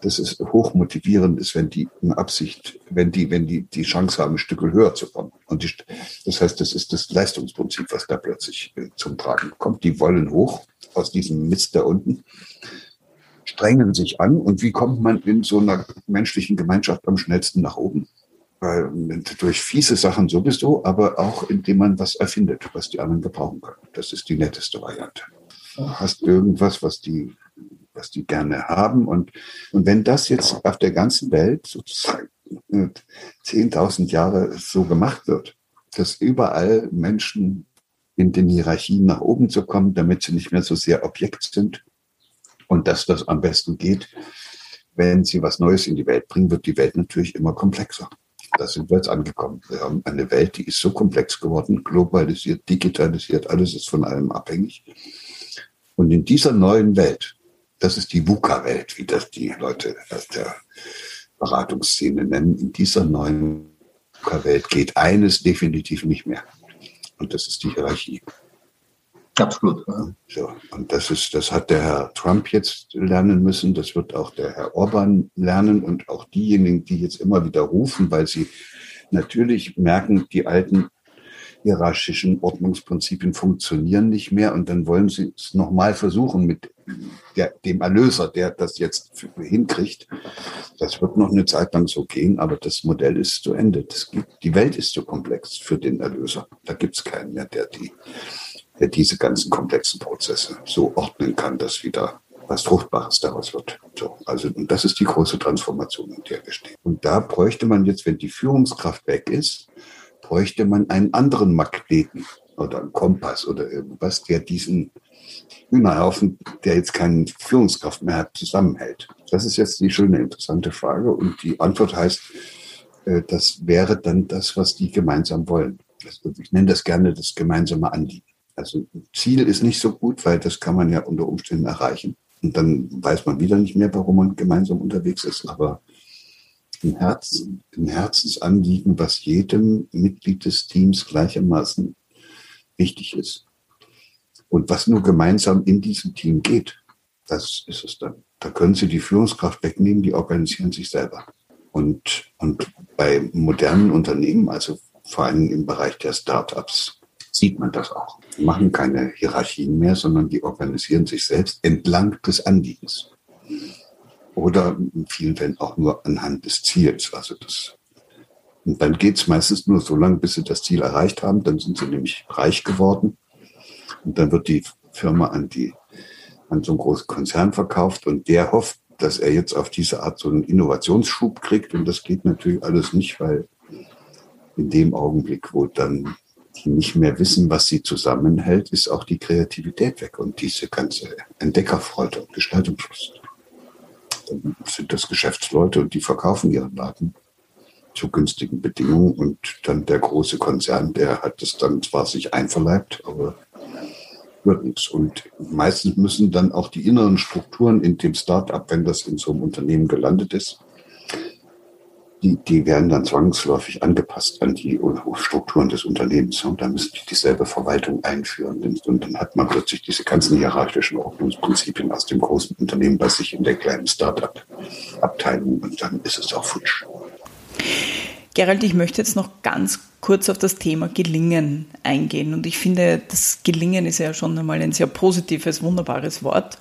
dass es hochmotivierend ist, wenn die in Absicht, wenn die, wenn die die Chance haben, ein Stück höher zu kommen. Und die, das heißt, das ist das Leistungsprinzip, was da plötzlich äh, zum Tragen kommt. Die wollen hoch aus diesem Mist da unten, strengen sich an. Und wie kommt man in so einer menschlichen Gemeinschaft am schnellsten nach oben? Weil, durch fiese Sachen sowieso, aber auch indem man was erfindet, was die anderen gebrauchen können. Das ist die netteste Variante. Du hast irgendwas, was die, was die gerne haben. Und, und wenn das jetzt auf der ganzen Welt sozusagen 10.000 Jahre so gemacht wird, dass überall Menschen in den Hierarchien nach oben zu kommen, damit sie nicht mehr so sehr Objekt sind und dass das am besten geht, wenn sie was Neues in die Welt bringen, wird die Welt natürlich immer komplexer. Da sind wir jetzt angekommen. Wir haben eine Welt, die ist so komplex geworden, globalisiert, digitalisiert, alles ist von allem abhängig. Und in dieser neuen Welt, das ist die VUCA-Welt, wie das die Leute aus der Beratungsszene nennen, in dieser neuen VUCA-Welt geht eines definitiv nicht mehr. Und das ist die Hierarchie. Absolut. Ja. So, und das ist, das hat der Herr Trump jetzt lernen müssen, das wird auch der Herr Orban lernen und auch diejenigen, die jetzt immer wieder rufen, weil sie natürlich merken, die alten hierarchischen Ordnungsprinzipien funktionieren nicht mehr und dann wollen sie es nochmal versuchen mit der, dem Erlöser, der das jetzt hinkriegt. Das wird noch eine Zeit lang so gehen, aber das Modell ist zu Ende. Gibt, die Welt ist zu komplex für den Erlöser. Da gibt es keinen mehr, der die diese ganzen komplexen Prozesse so ordnen kann, dass wieder was Fruchtbares daraus wird. So, also, und das ist die große Transformation, in der wir stehen. Und da bräuchte man jetzt, wenn die Führungskraft weg ist, bräuchte man einen anderen Magneten oder einen Kompass oder irgendwas, der diesen Hühnerhaufen, der jetzt keine Führungskraft mehr hat, zusammenhält. Das ist jetzt die schöne, interessante Frage. Und die Antwort heißt, äh, das wäre dann das, was die gemeinsam wollen. Ich nenne das gerne das gemeinsame Anliegen. Also Ziel ist nicht so gut, weil das kann man ja unter Umständen erreichen. Und dann weiß man wieder nicht mehr, warum man gemeinsam unterwegs ist. Aber ein, Herz, ein Herzensanliegen, was jedem Mitglied des Teams gleichermaßen wichtig ist. Und was nur gemeinsam in diesem Team geht, das ist es dann. Da können Sie die Führungskraft wegnehmen, die organisieren sich selber. Und, und bei modernen Unternehmen, also vor allem im Bereich der Startups, sieht man das auch. Die machen keine Hierarchien mehr, sondern die organisieren sich selbst entlang des Anliegens. Oder in vielen Fällen auch nur anhand des Ziels. Also das und dann geht es meistens nur so lange, bis sie das Ziel erreicht haben. Dann sind sie nämlich reich geworden. Und dann wird die Firma an, die, an so einen großen Konzern verkauft und der hofft, dass er jetzt auf diese Art so einen Innovationsschub kriegt. Und das geht natürlich alles nicht, weil in dem Augenblick, wo dann die nicht mehr wissen, was sie zusammenhält, ist auch die Kreativität weg und diese ganze Entdeckerfreude und Gestaltungslust. Dann sind das Geschäftsleute und die verkaufen ihren Laden zu günstigen Bedingungen und dann der große Konzern, der hat es dann zwar sich einverleibt, aber wird nichts. Und meistens müssen dann auch die inneren Strukturen in dem Start-up, wenn das in so einem Unternehmen gelandet ist, die, die werden dann zwangsläufig angepasst an die Strukturen des Unternehmens. Und da müssen die dieselbe Verwaltung einführen. Und dann hat man plötzlich diese ganzen hierarchischen Ordnungsprinzipien aus dem großen Unternehmen bei sich in der kleinen Start-up-Abteilung. Und dann ist es auch futsch. Gerald, ich möchte jetzt noch ganz kurz auf das Thema Gelingen eingehen. Und ich finde, das Gelingen ist ja schon einmal ein sehr positives, wunderbares Wort.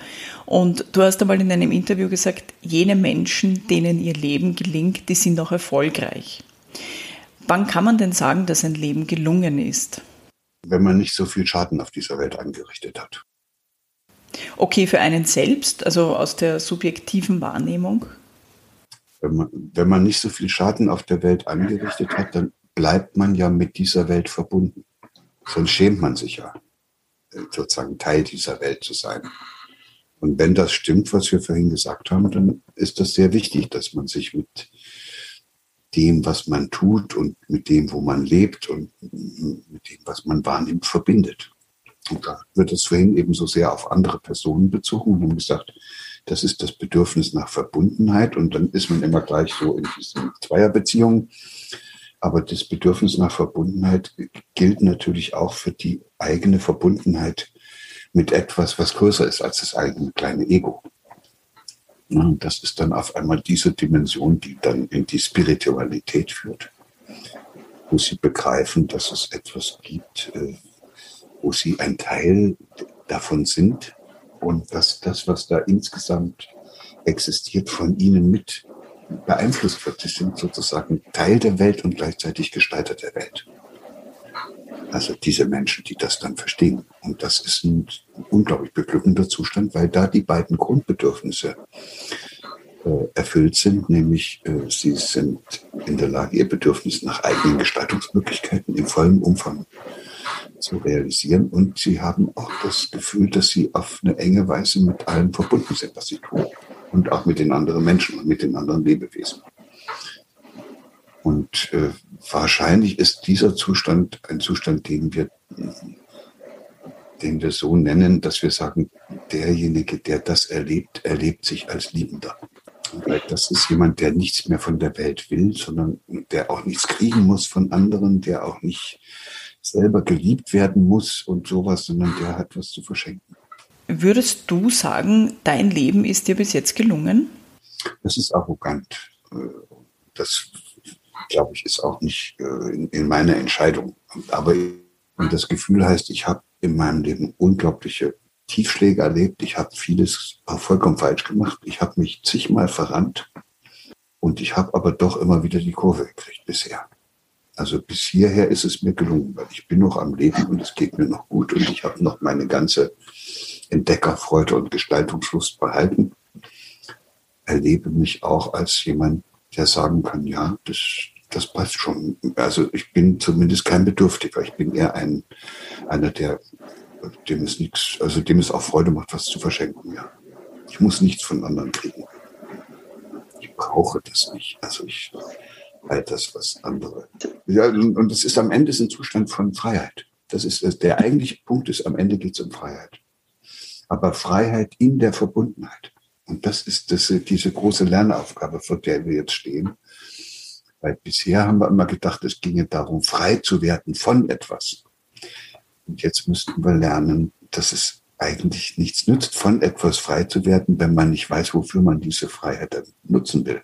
Und du hast einmal in einem Interview gesagt, jene Menschen, denen ihr Leben gelingt, die sind auch erfolgreich. Wann kann man denn sagen, dass ein Leben gelungen ist? Wenn man nicht so viel Schaden auf dieser Welt angerichtet hat. okay für einen selbst, also aus der subjektiven Wahrnehmung? Wenn man, wenn man nicht so viel Schaden auf der Welt angerichtet hat, dann bleibt man ja mit dieser Welt verbunden. Sonst schämt man sich ja, sozusagen Teil dieser Welt zu sein. Und wenn das stimmt, was wir vorhin gesagt haben, dann ist das sehr wichtig, dass man sich mit dem, was man tut und mit dem, wo man lebt und mit dem, was man wahrnimmt, verbindet. Und da wird es vorhin eben so sehr auf andere Personen bezogen und haben gesagt, das ist das Bedürfnis nach Verbundenheit und dann ist man immer gleich so in diesen Zweierbeziehungen. Aber das Bedürfnis nach Verbundenheit gilt natürlich auch für die eigene Verbundenheit mit etwas, was größer ist als das eigene kleine Ego. Und das ist dann auf einmal diese Dimension, die dann in die Spiritualität führt, wo sie begreifen, dass es etwas gibt, äh, wo sie ein Teil davon sind und dass das, was da insgesamt existiert, von ihnen mit beeinflusst wird. Sie sind sozusagen Teil der Welt und gleichzeitig Gestalter der Welt. Also diese Menschen, die das dann verstehen. Und das ist ein unglaublich beglückender Zustand, weil da die beiden Grundbedürfnisse äh, erfüllt sind, nämlich äh, sie sind in der Lage, ihr Bedürfnis nach eigenen Gestaltungsmöglichkeiten in vollem Umfang zu realisieren. Und sie haben auch das Gefühl, dass sie auf eine enge Weise mit allem verbunden sind, was sie tun. Und auch mit den anderen Menschen und mit den anderen Lebewesen. Und äh, wahrscheinlich ist dieser Zustand ein Zustand, den wir, den wir so nennen, dass wir sagen, derjenige, der das erlebt, erlebt sich als Liebender. Weil das ist jemand, der nichts mehr von der Welt will, sondern der auch nichts kriegen muss von anderen, der auch nicht selber geliebt werden muss und sowas, sondern der hat was zu verschenken. Würdest du sagen, dein Leben ist dir bis jetzt gelungen? Das ist arrogant. Das glaube ich, ist auch nicht äh, in, in meiner Entscheidung. Aber das Gefühl heißt, ich habe in meinem Leben unglaubliche Tiefschläge erlebt. Ich habe vieles vollkommen falsch gemacht. Ich habe mich zigmal verrannt. Und ich habe aber doch immer wieder die Kurve gekriegt bisher. Also bis hierher ist es mir gelungen, weil ich bin noch am Leben und es geht mir noch gut und ich habe noch meine ganze Entdeckerfreude und Gestaltungslust behalten. Erlebe mich auch als jemand, der sagen kann, ja, das, das passt schon. Also ich bin zumindest kein Bedürftiger. Ich bin eher ein, einer, der, dem es nichts, also dem es auch Freude macht, was zu verschenken, ja. Ich muss nichts von anderen kriegen. Ich brauche das nicht. Also ich all das, was andere. Ja, und es ist am Ende ist ein Zustand von Freiheit. Das ist der eigentliche Punkt ist, am Ende geht es um Freiheit. Aber Freiheit in der Verbundenheit. Und das ist das, diese große Lernaufgabe, vor der wir jetzt stehen. Weil bisher haben wir immer gedacht, es ginge darum, frei zu werden von etwas. Und jetzt müssten wir lernen, dass es eigentlich nichts nützt, von etwas frei zu werden, wenn man nicht weiß, wofür man diese Freiheit dann nutzen will.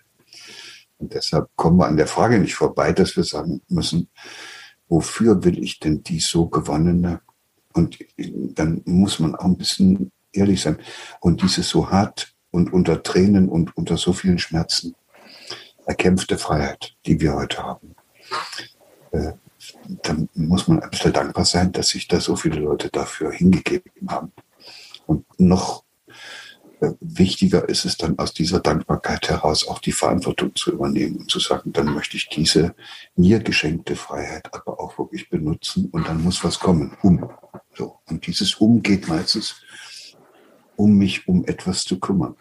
Und deshalb kommen wir an der Frage nicht vorbei, dass wir sagen müssen, wofür will ich denn die so gewonnene? Und dann muss man auch ein bisschen ehrlich sein. Und diese so hart und unter Tränen und unter so vielen Schmerzen erkämpfte Freiheit, die wir heute haben. Äh, dann muss man ein bisschen dankbar sein, dass sich da so viele Leute dafür hingegeben haben. Und noch wichtiger ist es dann aus dieser Dankbarkeit heraus auch die Verantwortung zu übernehmen und zu sagen, dann möchte ich diese mir geschenkte Freiheit aber auch wirklich benutzen und dann muss was kommen, um. So. Und dieses Um geht meistens um mich um etwas zu kümmern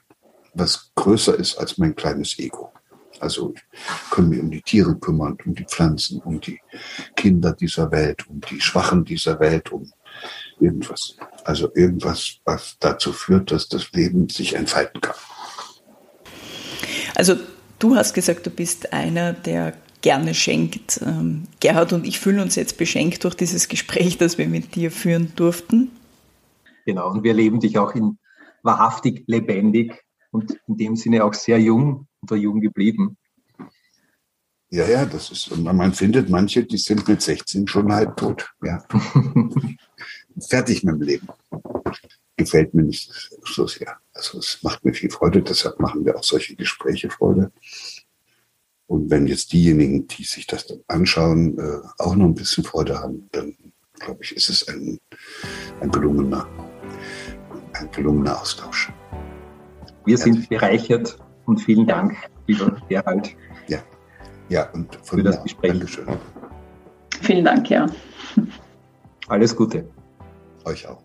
was größer ist als mein kleines Ego. Also ich kann mich um die Tiere kümmern, um die Pflanzen, um die Kinder dieser Welt, um die Schwachen dieser Welt, um irgendwas. Also irgendwas, was dazu führt, dass das Leben sich entfalten kann. Also du hast gesagt, du bist einer, der gerne schenkt. Ähm, Gerhard und ich fühlen uns jetzt beschenkt durch dieses Gespräch, das wir mit dir führen durften. Genau, und wir erleben dich auch in wahrhaftig lebendig und in dem Sinne auch sehr jung oder jung geblieben. Ja, ja, das ist, man findet manche, die sind mit 16 schon halb tot. Ja. Fertig mit dem Leben. Gefällt mir nicht so sehr. Also es macht mir viel Freude, deshalb machen wir auch solche Gespräche Freude. Und wenn jetzt diejenigen, die sich das dann anschauen, äh, auch noch ein bisschen Freude haben, dann glaube ich, ist es ein, ein gelungener ein gelungener Austausch. Wir sind bereichert und vielen Dank, lieber Gerald. Ja, ja und von für das Gespräch. Dankeschön. Vielen Dank, ja. Alles Gute. Euch auch.